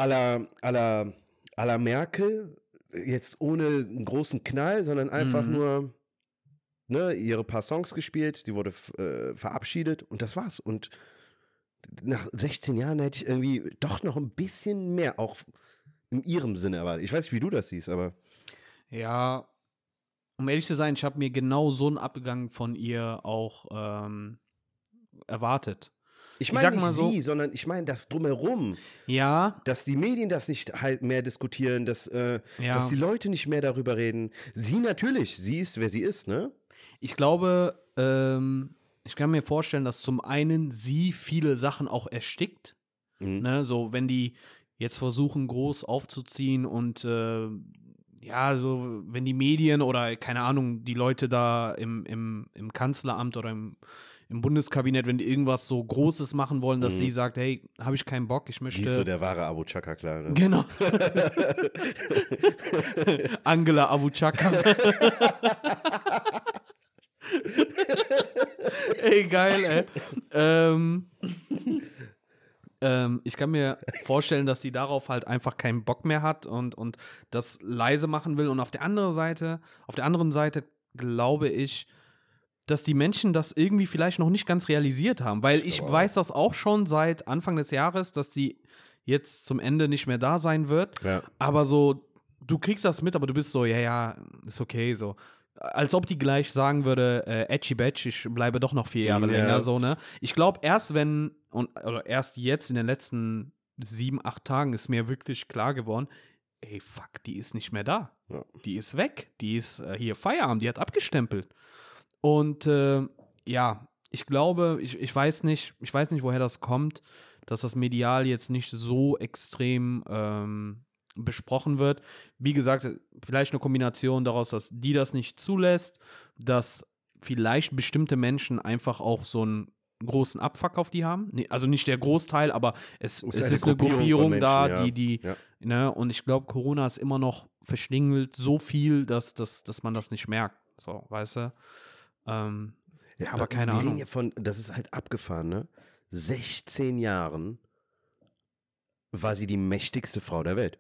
la, à la Merkel, jetzt ohne einen großen Knall, sondern einfach Mhm. nur ne, ihre paar Songs gespielt, die wurde äh, verabschiedet und das war's. Und nach 16 Jahren hätte ich irgendwie doch noch ein bisschen mehr, auch in ihrem Sinne erwartet. Ich weiß nicht, wie du das siehst, aber Ja, um ehrlich zu sein, ich habe mir genau so einen Abgang von ihr auch ähm, erwartet. ich meine nicht mal so- sie, sondern ich meine das drumherum. Ja, dass die Medien das nicht halt mehr diskutieren, dass, äh, Ja. dass die Leute nicht mehr darüber reden. Sie natürlich, sie ist, wer sie ist, ne? Ich glaube, ähm, ich kann mir vorstellen, dass zum einen sie viele Sachen auch erstickt. Mhm. Ne? So, wenn die jetzt versuchen, groß aufzuziehen und äh, ja, so, wenn die Medien oder keine Ahnung, die Leute da im, im, im Kanzleramt oder im, im Bundeskabinett, wenn die irgendwas so Großes machen wollen, dass Mhm. sie sagt, hey, habe ich keinen Bock, ich Die ist so möchte. der wahre Abu Chaka, klar. Ne? Genau. Angela Abuchaka. ey, geil, ey. Ähm, ähm, ich kann mir vorstellen, dass sie darauf halt einfach keinen Bock mehr hat und, und das leise machen will. Und auf der anderen Seite, auf der anderen Seite glaube ich, dass die Menschen das irgendwie vielleicht noch nicht ganz realisiert haben, weil ich auch. weiß das auch schon seit Anfang des Jahres, dass sie jetzt zum Ende nicht mehr da sein wird. Ja. Aber so, du kriegst das mit, aber du bist so, ja, ja, ist okay, so. Als ob die gleich sagen würde, äh, Edgy Batch, ich bleibe doch noch vier Jahre Ja. länger, so, ne? Ich glaube, erst wenn, und, oder erst jetzt in den letzten sieben, acht Tagen ist mir wirklich klar geworden, ey, fuck, die ist nicht mehr da. Ja. Die ist weg. Die ist äh, hier Feierabend, die hat abgestempelt. Und äh, ja, ich glaube, ich, ich weiß nicht, ich weiß nicht, woher das kommt, dass das medial jetzt nicht so extrem ähm, besprochen wird. Wie gesagt, vielleicht eine Kombination daraus, dass die das nicht zulässt, dass vielleicht bestimmte Menschen einfach auch so einen großen Abfuck auf die haben. Nee, Also nicht der Großteil, aber es, Es es ist eine Gruppierung Gruppierung da, Menschen, ja. die, die, Ja. ne, und ich glaube, Corona ist immer noch verschlingelt so viel, dass, dass, dass man das nicht merkt. So, weißt du? Ähm, ja, aber keine wir reden Ahnung. hier von, das ist halt abgefahren, ne? 16 Jahren war sie die mächtigste Frau der Welt.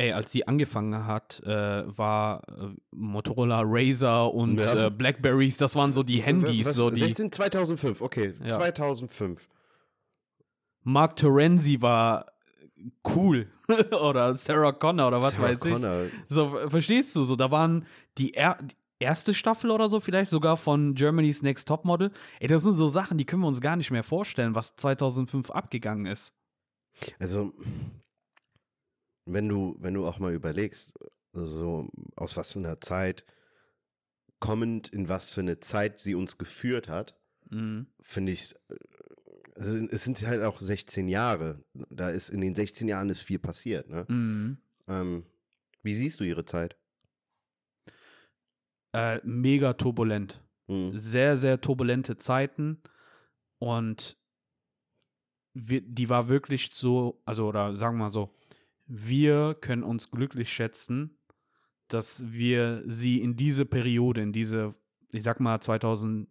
Ey, als sie angefangen hat, äh, war äh, Motorola Razer und Ja. äh, Blackberries, das waren so die Handys, Was, so die. 16, 2005, okay, Ja. 2005. Mark Terenzi war cool. oder Sarah Connor oder was Sarah weiß ich. Connor. So, verstehst du? So, da waren die, er erste Staffel oder so, vielleicht sogar von Germany's Next Topmodel. Ey, das sind so Sachen, die können wir uns gar nicht mehr vorstellen, was 2005 abgegangen ist. Also, wenn du, wenn du auch mal überlegst, so aus was für einer Zeit, kommend in was für eine Zeit sie uns geführt hat, Mhm. finde ich, also es sind halt auch 16 Jahre. Da ist in den 16 Jahren ist viel passiert. Ne? Mhm. Ähm, wie siehst du ihre Zeit? Äh, mega turbulent. Hm. Sehr, sehr turbulente Zeiten. Und wir, die war wirklich so, also, oder sagen wir mal so, wir können uns glücklich schätzen, dass wir sie in diese Periode, in diese, ich sag mal 2000,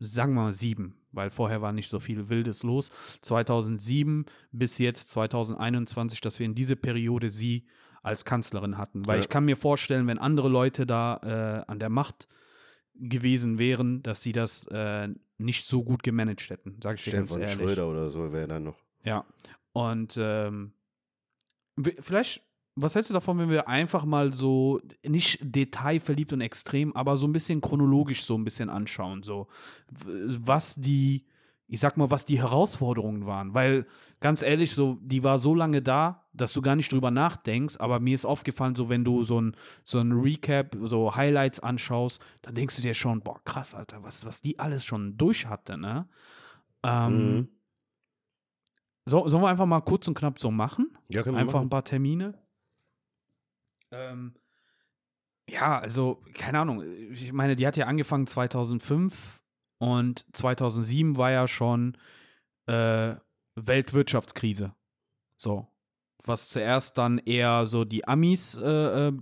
sagen wir mal sieben, weil vorher war nicht so viel Wildes los, 2007 bis jetzt 2021, dass wir in diese Periode sie als Kanzlerin hatten. Weil Ja. ich kann mir vorstellen, wenn andere Leute da äh, an der Macht gewesen wären, dass sie das äh, nicht so gut gemanagt hätten, sage ich dir ganz ehrlich. Schröder oder so wäre dann noch. Ja. Und ähm, vielleicht, was hältst du davon, wenn wir einfach mal so, nicht detailverliebt und extrem, aber so ein bisschen chronologisch so ein bisschen anschauen, so, was die, ich sag mal, was die Herausforderungen waren. Weil, ganz ehrlich, so, die war so lange da, dass du gar nicht drüber nachdenkst, aber mir ist aufgefallen, so, wenn du so ein, so ein Recap, so Highlights anschaust, dann denkst du dir schon, boah, krass, Alter, was, was die alles schon durch hatte, ne? Ähm, Mhm. So, sollen wir einfach mal kurz und knapp so machen? Ja, können wir Einfach ein machen. paar Termine. Ähm, ja, also, keine Ahnung. Ich meine, die hat ja angefangen 2005 und 2007 war ja schon äh, Weltwirtschaftskrise. So. Was zuerst dann eher so die Amis äh, äh,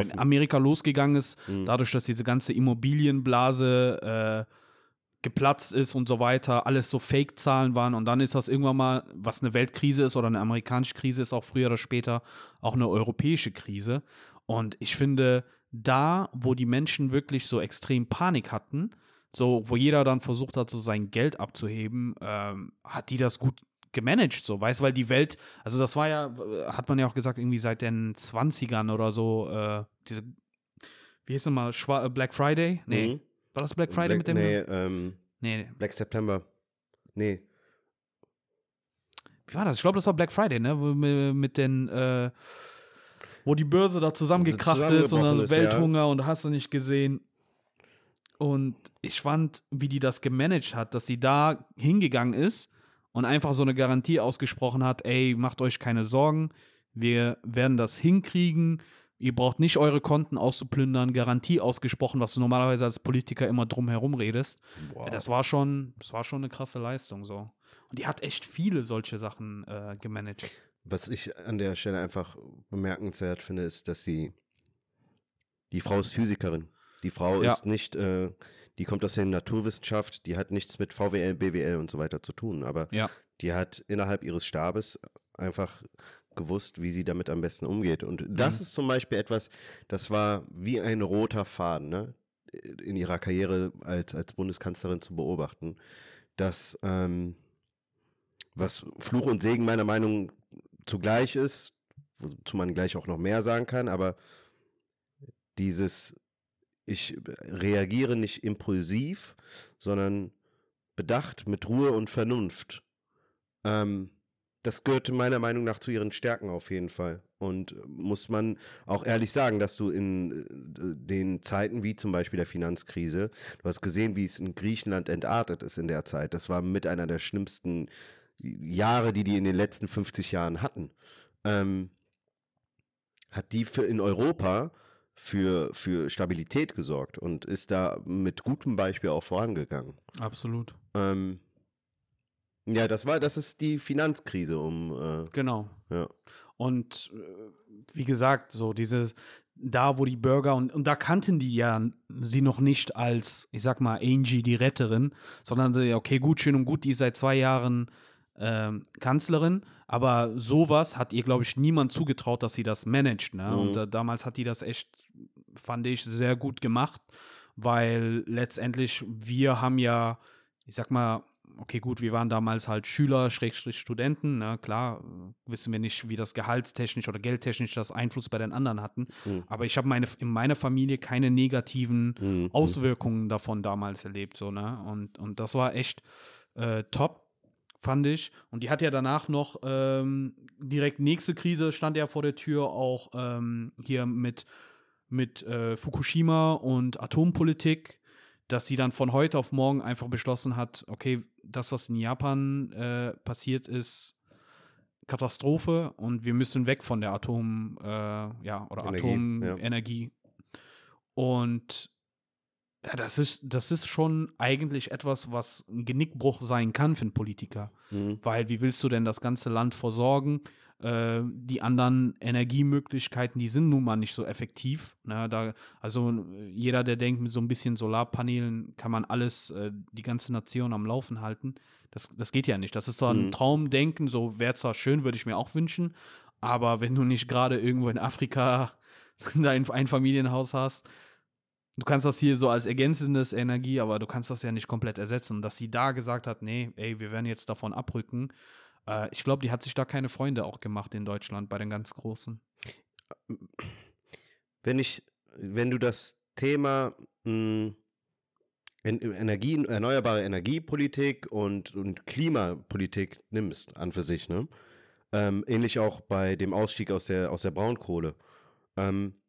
in. Amerika losgegangen ist, Mhm. dadurch, dass diese ganze Immobilienblase äh, geplatzt ist und so weiter, alles so Fake-Zahlen waren und dann ist das irgendwann mal, was eine Weltkrise ist oder eine amerikanische Krise ist, auch früher oder später auch eine europäische Krise. Und ich finde, da, wo die Menschen wirklich so extrem Panik hatten, so, wo jeder dann versucht hat, so sein Geld abzuheben, ähm, hat die das gut gemanagt, so, weißt weil die Welt, also das war ja, hat man ja auch gesagt, irgendwie seit den 20ern oder so, äh, diese, wie hieß es mal, Schwa äh, Black Friday? Nee. Mhm. War das Black Friday Black, mit dem? Nee, ähm, Nee, nee. Black September. Nee. Wie war das? Ich glaube, das war Black Friday, ne? Wo, mit den, äh, wo die Börse da zusammengekracht ist und dann ist, ja. Welthunger und hast du nicht gesehen. Und ich fand, wie die das gemanagt hat, dass die da hingegangen ist und einfach so eine Garantie ausgesprochen hat, ey, macht euch keine Sorgen, wir werden das hinkriegen, Ihr braucht nicht eure Konten auszuplündern, Garantie ausgesprochen, was du normalerweise als Politiker immer drumherum redest. Wow. Das war schon, das war schon eine krasse Leistung so. Und die hat echt viele solche Sachen äh, gemanagt. Was ich an der Stelle einfach bemerkenswert finde, ist, dass sie die Frau ist Physikerin. Die Frau Ja. ist nicht, äh, die kommt aus der Naturwissenschaft, die hat nichts mit VWL, BWL und so weiter zu tun, aber Ja. die hat innerhalb ihres Stabes einfach gewusst, wie sie damit am besten umgeht. Und das Mhm. ist zum Beispiel etwas, das war wie ein roter Faden, ne? in ihrer Karriere als, als Bundeskanzlerin zu beobachten, dass ähm, was Fluch und Segen meiner Meinung zugleich ist, wozu man gleich auch noch mehr sagen kann, aber dieses, ich reagiere nicht impulsiv, sondern bedacht mit Ruhe und Vernunft. Ähm, das gehört meiner Meinung nach zu ihren Stärken auf jeden Fall. Und äh, muss man auch ehrlich sagen, dass du in äh, den Zeiten wie zum Beispiel der Finanzkrise, du hast gesehen, wie es in Griechenland entartet ist in der Zeit. Das war mit einer der schlimmsten Jahre, die die in den letzten 50 Jahren hatten. Ähm, hat die für in Europa für, für Stabilität gesorgt und ist da mit gutem Beispiel auch vorangegangen. Absolut. Ähm, ja, das war, das ist die Finanzkrise um, äh, Genau. ja. Und äh, wie gesagt, so diese, da wo die Bürger und, und da kannten die ja sie noch nicht als, ich sag mal, Angie die Retterin, sondern sie, okay, gut, schön und gut, die ist seit zwei Jahren ähm, Kanzlerin, aber sowas hat ihr, glaube ich, niemand zugetraut, dass sie das managt. Ne? Und äh, damals hat die das echt, fand ich, sehr gut gemacht, weil letztendlich wir haben ja, ich sag mal, okay, gut, wir waren damals halt Schüler, Schrägstrich Studenten, ne, klar, wissen wir nicht, wie das gehaltstechnisch oder geldtechnisch das Einfluss bei den anderen hatten. Aber ich habe meine, in meiner Familie keine negativen Mhm. Auswirkungen davon damals erlebt, so, ne? Und, und das war echt äh, top, fand ich. Und die hat ja danach noch ähm, direkt nächste Krise stand ja vor der Tür, auch ähm, hier mit, mit äh, Fukushima und Atompolitik, dass sie dann von heute auf morgen einfach beschlossen hat, okay, das, was in Japan äh, passiert ist, Katastrophe und wir müssen weg von der Atom, äh, ja, oder Energie, Atomenergie. Und ja, das ist, das ist schon eigentlich etwas, was ein Genickbruch sein kann für einen Politiker. Mhm. Weil wie willst du denn das ganze Land versorgen? Äh, die anderen Energiemöglichkeiten, die sind nun mal nicht so effektiv. Ne? Da, also jeder, der denkt, mit so ein bisschen Solarpanelen kann man alles, äh, die ganze Nation am Laufen halten. Das, das geht ja nicht. Das ist zwar ein Mhm. Traumdenken, so wäre zwar schön, würde ich mir auch wünschen, aber wenn du nicht gerade irgendwo in Afrika dein Einfamilienhaus hast, du kannst das hier so als ergänzendes Energie, aber du kannst das ja nicht komplett ersetzen. Und dass sie da gesagt hat, nee, ey, wir werden jetzt davon abrücken, äh, ich glaube, die hat sich da keine Freunde auch gemacht in Deutschland bei den ganz Großen. Wenn ich, wenn du das Thema mh, En- Energie, erneuerbare Energiepolitik und, und Klimapolitik nimmst, an für sich, ne? Ähm, ähnlich auch bei dem Ausstieg aus der, aus der Braunkohle. Ähm,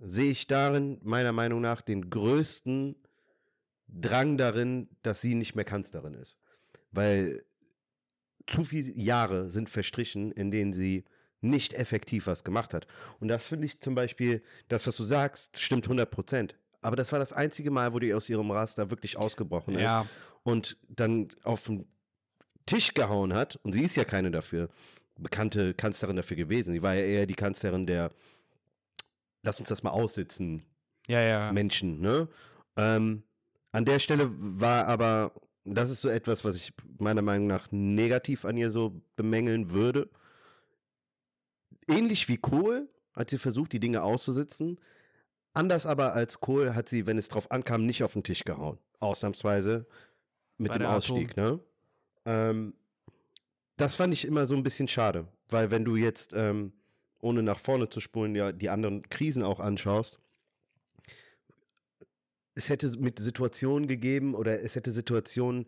sehe ich darin meiner Meinung nach den größten Drang darin, dass sie nicht mehr Kanzlerin ist. Weil zu viele Jahre sind verstrichen, in denen sie nicht effektiv was gemacht hat. Und das finde ich zum Beispiel, das, was du sagst, stimmt 100 Prozent. Aber das war das einzige Mal, wo die aus ihrem Raster wirklich ausgebrochen ist Ja, und dann auf den Tisch gehauen hat. Und sie ist ja keine dafür, bekannte Kanzlerin dafür gewesen. Sie war ja eher die Kanzlerin der Lass uns das mal aussitzen, ja, ja. Menschen, ne? Ähm, an der Stelle war aber, das ist so etwas, was ich meiner Meinung nach negativ an ihr so bemängeln würde. Ähnlich wie Kohl hat sie versucht, die Dinge auszusitzen. Anders aber als Kohl hat sie, wenn es drauf ankam, nicht auf den Tisch gehauen. Ausnahmsweise mit Bei dem Ausstieg, ne? Ähm, das fand ich immer so ein bisschen schade, weil wenn du jetzt, ähm, ohne nach vorne zu spulen, ja die anderen Krisen auch anschaust, es hätte mit Situationen gegeben oder es hätte Situationen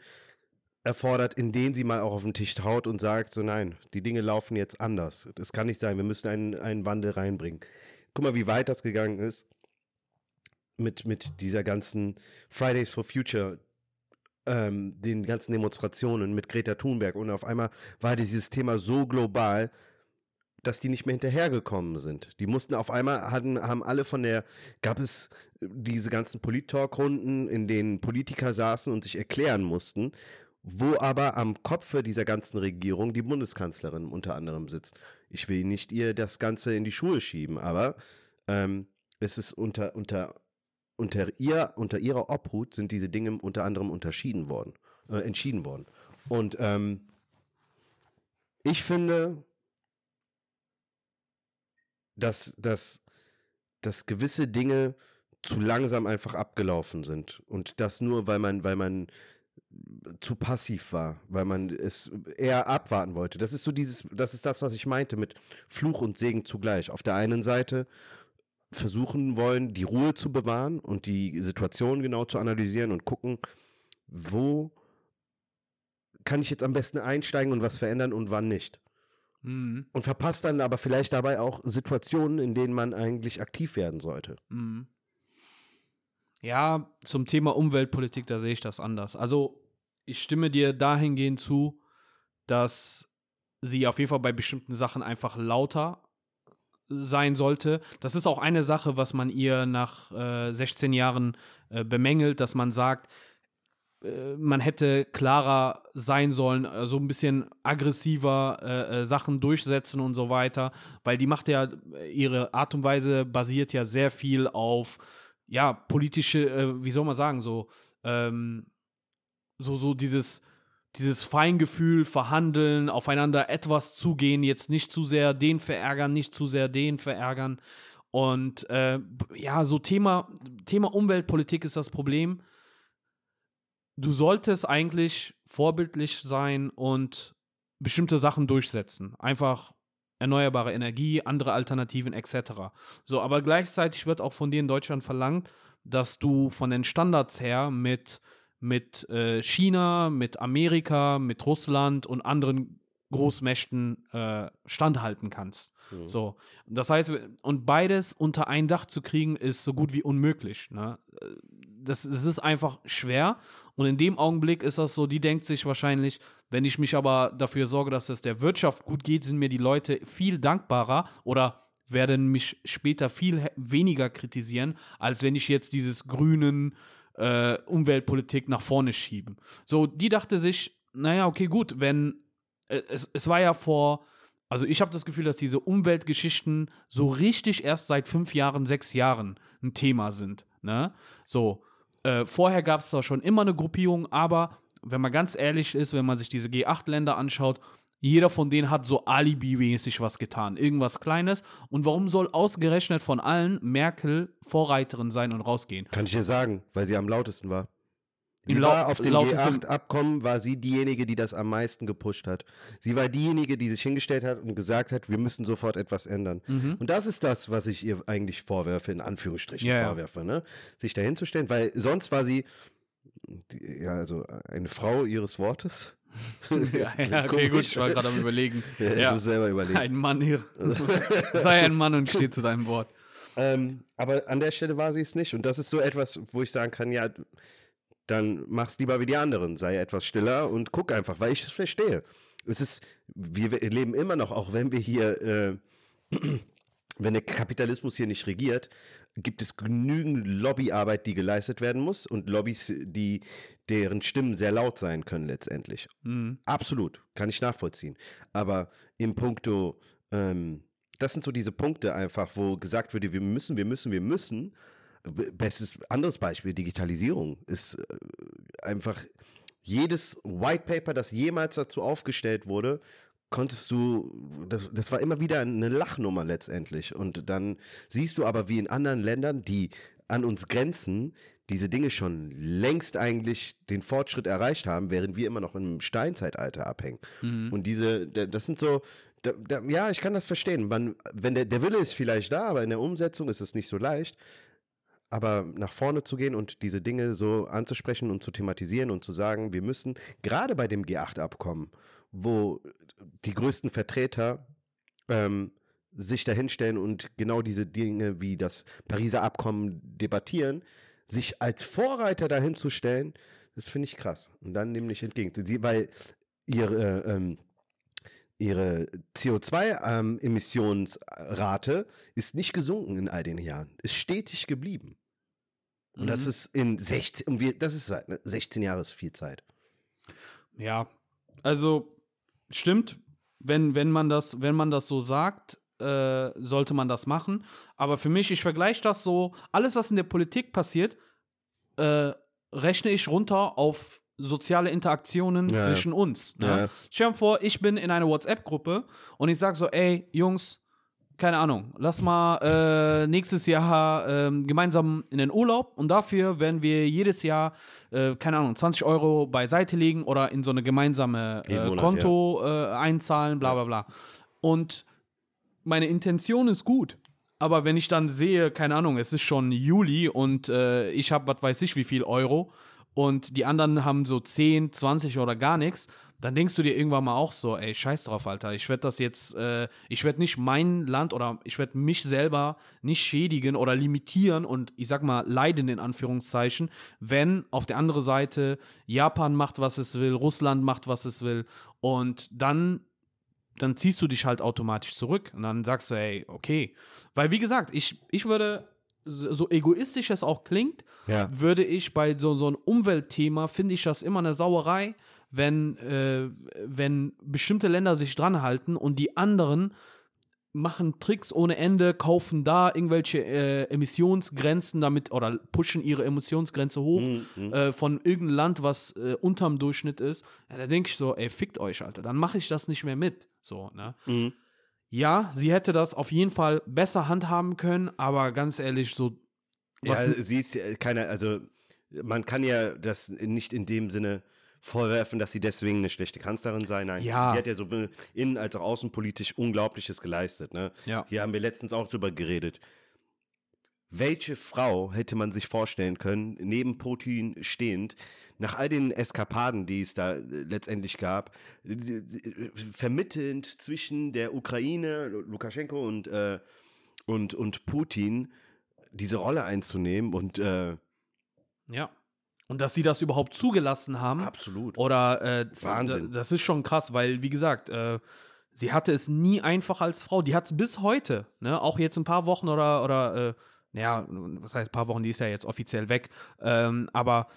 erfordert, in denen sie mal auch auf den Tisch haut und sagt, so nein, die Dinge laufen jetzt anders. Das kann nicht sein, wir müssen einen, einen Wandel reinbringen. Guck mal, wie weit das gegangen ist mit, mit dieser ganzen Fridays for Future, ähm, den ganzen Demonstrationen mit Greta Thunberg und auf einmal war dieses Thema so global, dass die nicht mehr hinterhergekommen sind. Die mussten auf einmal, hatten, haben alle von der, gab es diese ganzen Polit-Talk-Runden, in denen Politiker saßen und sich erklären mussten, wo aber am Kopfe dieser ganzen Regierung die Bundeskanzlerin unter anderem sitzt. Ich will nicht ihr das Ganze in die Schuhe schieben, aber ähm, es ist unter, unter, unter, ihr, unter ihrer Obhut sind diese Dinge unter anderem unterschieden worden, äh, entschieden worden. Und ähm, ich finde, dass, dass, dass gewisse Dinge zu langsam einfach abgelaufen sind. Und das nur, weil man, weil man zu passiv war, weil man es eher abwarten wollte. Das ist so dieses, das ist das, was ich meinte mit Fluch und Segen zugleich. Auf der einen Seite versuchen wollen, die Ruhe zu bewahren und die Situation genau zu analysieren und gucken, wo kann ich jetzt am besten einsteigen und was verändern und wann nicht. Mhm. Und verpasst dann aber vielleicht dabei auch Situationen, in denen man eigentlich aktiv werden sollte. Mhm. Ja, zum Thema Umweltpolitik, da sehe ich das anders. Also, ich stimme dir dahingehend zu, dass sie auf jeden Fall bei bestimmten Sachen einfach lauter sein sollte. Das ist auch eine Sache, was man ihr nach äh, 16 Jahren äh, bemängelt, dass man sagt, man hätte klarer sein sollen, so also ein bisschen aggressiver äh, äh, Sachen durchsetzen und so weiter, weil die macht ja, ihre Art und Weise basiert ja sehr viel auf, ja, politische, äh, wie soll man sagen, so, ähm, so, so dieses, dieses Feingefühl, verhandeln, aufeinander etwas zugehen, jetzt nicht zu sehr den verärgern, nicht zu sehr den verärgern. Und äh, ja, so Thema, Thema Umweltpolitik ist das Problem. Du solltest eigentlich vorbildlich sein und bestimmte Sachen durchsetzen. Einfach erneuerbare Energie, andere Alternativen etc. So, aber gleichzeitig wird auch von dir in Deutschland verlangt, dass du von den Standards her mit mit äh, China, mit Amerika, mit Russland und anderen Großmächten äh, standhalten kannst. Mhm. So, das heißt, und beides unter ein Dach zu kriegen, ist so gut wie unmöglich. Ne? Das, das ist einfach schwer. Und in dem Augenblick ist das so, die denkt sich wahrscheinlich, wenn ich mich aber dafür sorge, dass es der Wirtschaft gut geht, sind mir die Leute viel dankbarer oder werden mich später viel weniger kritisieren, als wenn ich jetzt dieses grünen äh, Umweltpolitik nach vorne schieben. So, die dachte sich, naja, okay, gut, wenn äh, es, es war ja vor, also ich habe das Gefühl, dass diese Umweltgeschichten so richtig erst seit fünf Jahren, sechs Jahren ein Thema sind. Ne? So, äh, vorher gab es zwar schon immer eine Gruppierung, aber wenn man ganz ehrlich ist, wenn man sich diese G8-Länder anschaut, jeder von denen hat so Alibi-mäßig was getan, irgendwas Kleines. Und warum soll ausgerechnet von allen Merkel Vorreiterin sein und rausgehen? Kann ich dir sagen, weil sie am lautesten war. Sie war auf dem G8-Abkommen, war sie diejenige, die das am meisten gepusht hat. Sie war diejenige, die sich hingestellt hat und gesagt hat, wir müssen sofort etwas ändern. Mhm. Und das ist das, was ich ihr eigentlich vorwerfe, in Anführungsstrichen ja, vorwerfe, ne? sich dahinzustellen, weil sonst war sie, ja, also eine Frau ihres Wortes. ja, ja okay, gut, ich war gerade am überlegen. Ja, ja. Du selber überlegen. Ein Mann hier. Sei ein Mann und steh zu deinem Wort. Ähm, aber an der Stelle war sie es nicht. Und das ist so etwas, wo ich sagen kann, ja, dann mach's lieber wie die anderen. Sei etwas stiller und guck einfach, weil ich es verstehe. Es ist, wir leben immer noch, auch wenn wir hier, äh, wenn der Kapitalismus hier nicht regiert, gibt es genügend Lobbyarbeit, die geleistet werden muss und Lobbys, die deren Stimmen sehr laut sein können letztendlich. Mhm. Absolut, kann ich nachvollziehen. Aber im Punkto, ähm, das sind so diese Punkte einfach, wo gesagt wird, wir müssen, wir müssen, wir müssen. Bestes anderes Beispiel, Digitalisierung ist äh, einfach jedes White Paper, das jemals dazu aufgestellt wurde, konntest du, das, das war immer wieder eine Lachnummer letztendlich. Und dann siehst du aber, wie in anderen Ländern, die an uns grenzen, diese Dinge schon längst eigentlich den Fortschritt erreicht haben, während wir immer noch im Steinzeitalter abhängen. Mhm. Und diese, das sind so, da, da, ja, ich kann das verstehen. Man, wenn der, der Wille ist vielleicht da, aber in der Umsetzung ist es nicht so leicht. Aber nach vorne zu gehen und diese Dinge so anzusprechen und zu thematisieren und zu sagen, wir müssen, gerade bei dem G8-Abkommen, wo die größten Vertreter ähm, sich dahinstellen und genau diese Dinge wie das Pariser Abkommen debattieren, sich als Vorreiter dahin zu stellen, das finde ich krass. Und dann nämlich entgegen. Weil ihre, ähm, ihre CO2-Emissionsrate ist nicht gesunken in all den Jahren, ist stetig geblieben. Und das Mhm. ist in 16, und wir, das ist halt, ne, 16 Jahre ist viel Zeit. Ja, also stimmt, wenn, wenn, man, das, wenn man das so sagt, äh, sollte man das machen. Aber für mich, ich vergleiche das so, alles, was in der Politik passiert, äh, rechne ich runter auf soziale Interaktionen Ja, ja. zwischen uns. Ne? Ja. Stell dir vor, ich bin in einer WhatsApp-Gruppe und ich sage so, ey, Jungs, keine Ahnung, lass mal äh, nächstes Jahr ähm, gemeinsam in den Urlaub und dafür werden wir jedes Jahr, äh, keine Ahnung, 20 Euro beiseite legen oder in so eine gemeinsame äh, Monat, Konto äh, einzahlen, bla bla bla. Und meine Intention ist gut. Aber wenn ich dann sehe, keine Ahnung, es ist schon Juli und äh, ich habe, was weiß ich, wie viel Euro und die anderen haben so 10, 20 oder gar nichts, dann denkst du dir irgendwann mal auch so, ey, scheiß drauf, Alter. Ich werde das jetzt, äh, ich werde nicht mein Land oder ich werde mich selber nicht schädigen oder limitieren und ich sag mal leiden in Anführungszeichen, wenn auf der anderen Seite Japan macht, was es will, Russland macht, was es will und dann dann ziehst du dich halt automatisch zurück und dann sagst du, ey, okay. Weil, wie gesagt, ich, ich würde, so egoistisch es auch klingt, Ja. würde ich bei so, so einem Umweltthema, finde ich das immer eine Sauerei, wenn, äh, wenn bestimmte Länder sich dran halten und die anderen machen Tricks ohne Ende, kaufen da irgendwelche äh, Emissionsgrenzen damit oder pushen ihre Emissionsgrenze hoch Mhm. äh, von irgendeinem Land, was äh, unterm Durchschnitt ist. Ja, da denke ich so, ey, fickt euch, Alter, dann mache ich das nicht mehr mit. So, ne? Mhm. Ja, sie hätte das auf jeden Fall besser handhaben können, aber ganz ehrlich, so ja, sie ist ja keine, also man kann ja das nicht in dem Sinne vorwerfen, dass sie deswegen eine schlechte Kanzlerin sei. Nein, Ja. sie hat ja sowohl innen- als auch außenpolitisch Unglaubliches geleistet. Ne? Ja. Hier haben wir letztens auch drüber geredet. Welche Frau hätte man sich vorstellen können, neben Putin stehend, nach all den Eskapaden, die es da äh, letztendlich gab, äh, äh, vermittelnd zwischen der Ukraine, Lu- Lukaschenko und, äh, und, und Putin, diese Rolle einzunehmen und äh, Ja. Und dass sie das überhaupt zugelassen haben. absolut. Oder äh, Wahnsinn. Das ist schon krass, weil, wie gesagt, äh, sie hatte es nie einfach als Frau. Die hat es bis heute, ne? Auch jetzt ein paar Wochen oder, oder äh, naja, was heißt ein paar Wochen, die ist ja jetzt offiziell weg. Ähm, aber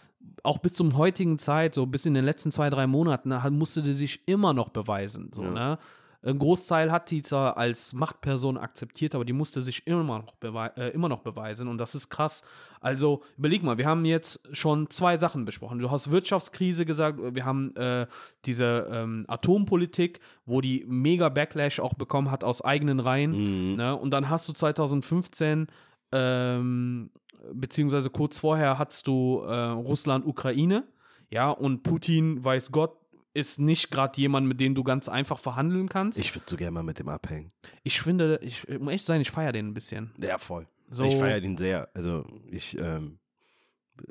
auch bis zum heutigen Zeit, so bis in den letzten zwei, drei Monaten, musste die sich immer noch beweisen. So, Ja. ne? Ein Großteil hat die zwar als Machtperson akzeptiert, aber die musste sich immer noch, äh, immer noch beweisen und das ist krass. Also überleg mal, wir haben jetzt schon zwei Sachen besprochen. Du hast Wirtschaftskrise gesagt, wir haben äh, diese ähm, Atompolitik, wo die mega Backlash auch bekommen hat aus eigenen Reihen. Mhm. Ne? Und dann hast du 2015 ähm, beziehungsweise kurz vorher hattest du äh, Russland, Ukraine, ja, und Putin, weiß Gott, ist nicht gerade jemand, mit dem du ganz einfach verhandeln kannst. Ich würde so gerne mal mit dem abhängen. Ich finde, ich, um echt sein, ich feiere den ein bisschen. Ja, voll. So, Ich feiere ihn sehr. Also ich, ähm,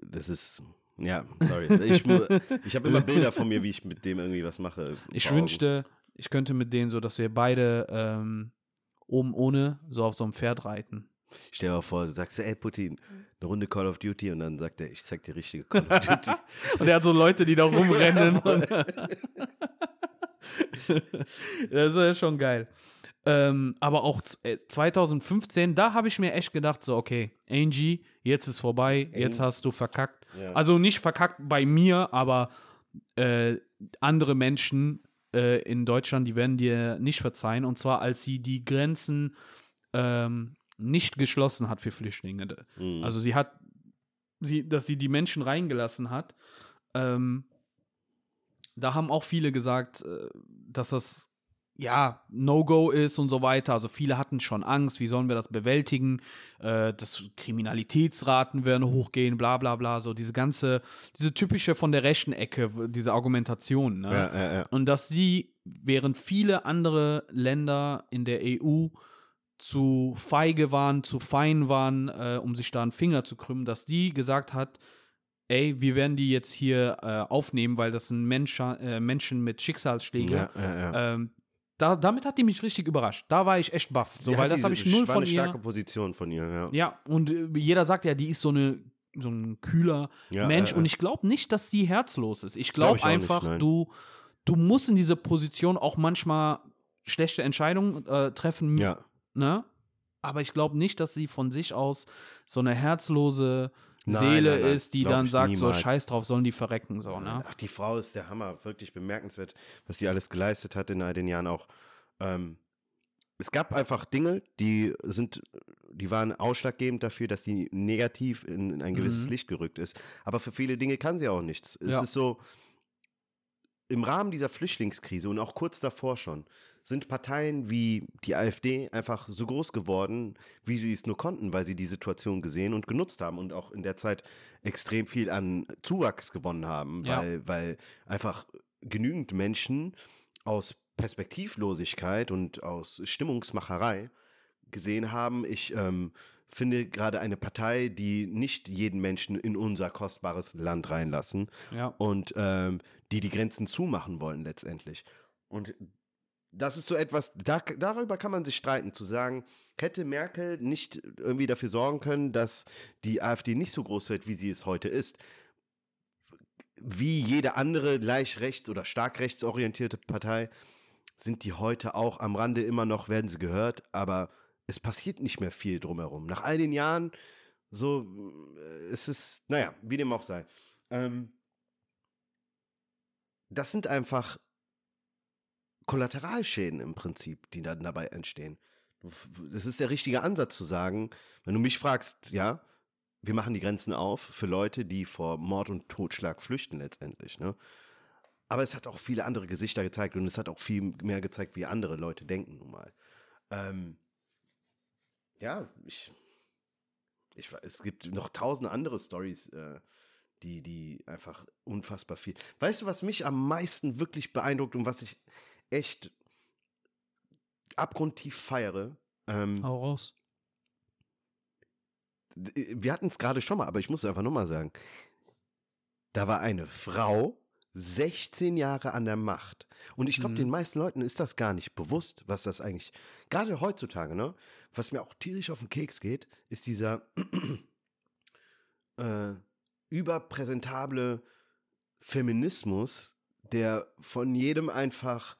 das ist, ja, sorry. Ich, ich habe immer Bilder von mir, wie ich mit dem irgendwie was mache. ich wünschte, ich könnte mit denen so, dass wir beide ähm, oben ohne so auf so einem Pferd reiten. Stell dir mal vor, du sagst, ey Putin, eine Runde Call of Duty und dann sagt er, ich zeig dir richtige Call of Duty. Und er hat so Leute, die da rumrennen. das ist ja schon geil. Ähm, aber auch z- äh, 2015, da habe ich mir echt gedacht, so, okay, Angie, jetzt ist vorbei, jetzt hast du verkackt. Ja. Also nicht verkackt bei mir, aber äh, andere Menschen äh, in Deutschland, die werden dir nicht verzeihen. Und zwar, als sie die Grenzen ähm, nicht geschlossen hat für Flüchtlinge. Mhm. Also sie hat, sie, dass sie die Menschen reingelassen hat. Ähm, da haben auch viele gesagt, äh, dass das ja No-Go ist und so weiter. Also viele hatten schon Angst, wie sollen wir das bewältigen? Äh, das Kriminalitätsraten werden hochgehen, bla bla bla. So diese ganze, diese typische von der rechten Ecke, diese Argumentation. Ne? ja, ja, ja. Und dass die, während viele andere Länder in der EU zu feige waren, zu fein waren, äh, um sich da einen Finger zu krümmen, dass die gesagt hat, ey, wir werden die jetzt hier äh, aufnehmen, weil das sind Mensch, äh, Menschen mit Schicksalsschlägen. ja, ja, ja. Ähm, da, damit hat die mich richtig überrascht. Da war ich echt baff. So, weil das habe ich null von eine ihr. starke Position von ihr, ja. Ja, und äh, jeder sagt ja, die ist so eine so ein kühler Mensch äh, und ich glaube nicht, dass die herzlos ist. Ich Glaub glaube nicht, einfach, nein. du du musst in diese Position auch manchmal schlechte Entscheidungen äh, treffen, Ja. Ne? Aber ich glaube nicht, dass sie von sich aus so eine herzlose Nein, Seele nein, nein. ist, die dann sagt, so niemals. scheiß drauf, sollen die verrecken, so, ne? Ach, die Frau ist der Hammer, wirklich bemerkenswert, was sie alles geleistet hat in all den Jahren auch. Ähm, es gab einfach Dinge, die sind, die waren ausschlaggebend dafür, dass die negativ in, in ein gewisses Mhm. Licht gerückt ist. Aber für viele Dinge kann sie auch nichts. Es Ja. ist so, im Rahmen dieser Flüchtlingskrise und auch kurz davor schon, sind Parteien wie die AfD einfach so groß geworden, wie sie es nur konnten, weil sie die Situation gesehen und genutzt haben und auch in der Zeit extrem viel an Zuwachs gewonnen haben, Ja. weil, weil einfach genügend Menschen aus Perspektivlosigkeit und aus Stimmungsmacherei gesehen haben, ich ähm, finde gerade eine Partei, die nicht jeden Menschen in unser kostbares Land reinlassen, Ja. und ähm, die die Grenzen zumachen wollen letztendlich. Und das ist so etwas, da, darüber kann man sich streiten, zu sagen, hätte Merkel nicht irgendwie dafür sorgen können, dass die AfD nicht so groß wird, wie sie es heute ist. Wie jede andere leicht rechts oder stark rechtsorientierte Partei sind die heute auch am Rande immer noch, werden sie gehört, aber es passiert nicht mehr viel drumherum. Nach all den Jahren, so, äh, es ist, naja, wie dem auch sei. Ähm, das sind einfach Kollateralschäden im Prinzip, die dann dabei entstehen. Das ist der richtige Ansatz zu sagen, wenn du mich fragst, ja, wir machen die Grenzen auf für Leute, die vor Mord und Totschlag flüchten letztendlich. Ne? Aber es hat auch viele andere Gesichter gezeigt und es hat auch viel mehr gezeigt, wie andere Leute denken nun mal. Ähm, ja, ich, ich, es gibt noch tausende andere Stories, äh, die, die einfach unfassbar viel. Weißt du, was mich am meisten wirklich beeindruckt und was ich echt abgrundtief feiere? Ähm, Hau raus. wir hatten es gerade schon mal, aber ich muss es einfach nochmal sagen. Da war eine Frau 16 Jahre an der Macht. Und ich glaube, Mhm. den meisten Leuten ist das gar nicht bewusst, was das eigentlich, gerade heutzutage, ne? Was mir auch tierisch auf den Keks geht, ist dieser äh, überpräsentable Feminismus, der von jedem einfach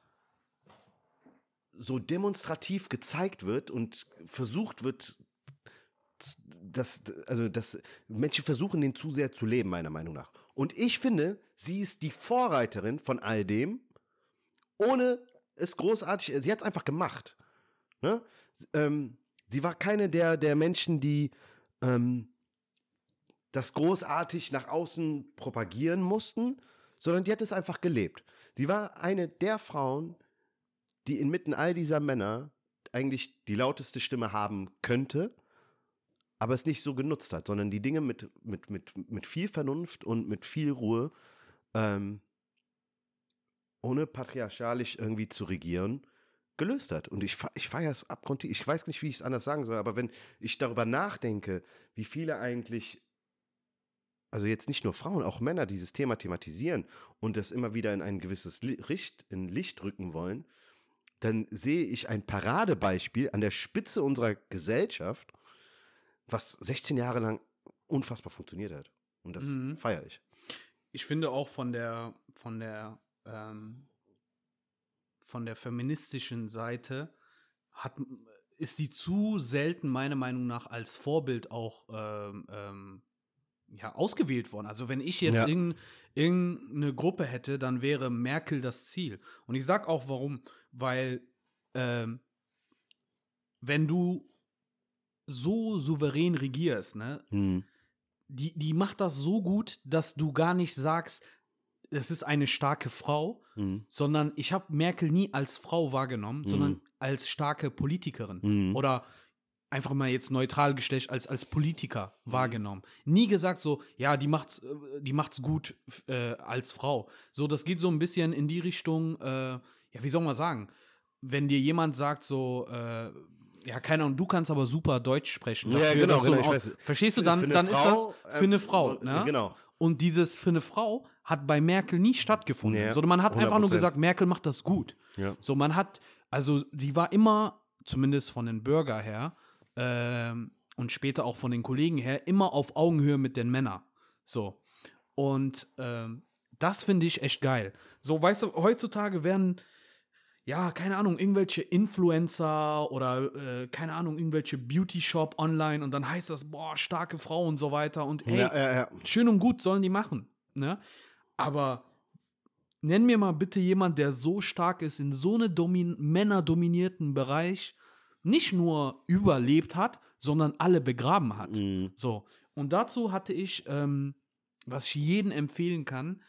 so demonstrativ gezeigt wird und versucht wird, dass, also dass Menschen versuchen, den zu sehr zu leben, meiner Meinung nach. Und ich finde, sie ist die Vorreiterin von all dem, ohne es großartig, sie hat es einfach gemacht. Ne? Ähm, sie war keine der, der Menschen, die ähm, das großartig nach außen propagieren mussten, sondern die hat es einfach gelebt. Sie war eine der Frauen, die inmitten all dieser Männer eigentlich die lauteste Stimme haben könnte, aber es nicht so genutzt hat, sondern die Dinge mit, mit, mit, mit viel Vernunft und mit viel Ruhe, ähm, ohne patriarchalisch irgendwie zu regieren, gelöst hat. Und ich, ich feiere es abgrundtief. Ich weiß nicht, wie ich es anders sagen soll, aber wenn ich darüber nachdenke, wie viele eigentlich, also jetzt nicht nur Frauen, auch Männer dieses Thema thematisieren und das immer wieder in ein gewisses Li- Licht, in Licht rücken wollen, dann sehe ich ein Paradebeispiel an der Spitze unserer Gesellschaft, was 16 Jahre lang unfassbar funktioniert hat. Und das Mhm. feiere ich. Ich finde auch von der, von der, ähm, von der feministischen Seite hat, ist sie zu selten meiner Meinung nach als Vorbild auch ähm, ähm, ja, ausgewählt worden. Also wenn ich jetzt Ja. irgend, irgendeine Gruppe hätte, dann wäre Merkel das Ziel. Und ich sag auch warum, weil ähm, wenn du so souverän regierst, ne, Hm. die, die macht das so gut, dass du gar nicht sagst, es ist eine starke Frau, Hm. sondern ich habe Merkel nie als Frau wahrgenommen, sondern als starke Politikerin. Mhm. Oder einfach mal jetzt neutral Geschlecht als, als Politiker wahrgenommen. Nie gesagt so, ja, die macht's, äh, die macht's gut äh, als Frau. So, das geht so ein bisschen in die Richtung, äh, ja, wie soll man sagen, wenn dir jemand sagt so, äh, ja, keine Ahnung, du kannst aber super Deutsch sprechen. Ja, dafür, genau, dass du genau, ich auch-. Verstehst du, dann, dann Frau, ist das für eine Frau. äh, Ne? genau. Und dieses für eine Frau hat bei Merkel nie stattgefunden. Nee, sondern man hat einfach nur 100%. gesagt, Merkel macht das gut. Ja. So, man hat, also sie war immer, zumindest von den Bürger her, ähm, und später auch von den Kollegen her, immer auf Augenhöhe mit den Männern. So. Und ähm, das finde ich echt geil. So, weißt du, heutzutage werden, ja, keine Ahnung, irgendwelche Influencer oder äh, keine Ahnung, irgendwelche Beauty-Shop online und dann heißt das, boah, starke Frau und so weiter und ey, Ja, ja, ja. schön und gut sollen die machen, ne? Aber nenn mir mal bitte jemand, der so stark ist, in so einem domin männerdominierten Bereich, nicht nur überlebt hat, sondern alle begraben hat. Mhm. So, und dazu hatte ich, ähm, was ich jedem empfehlen kann,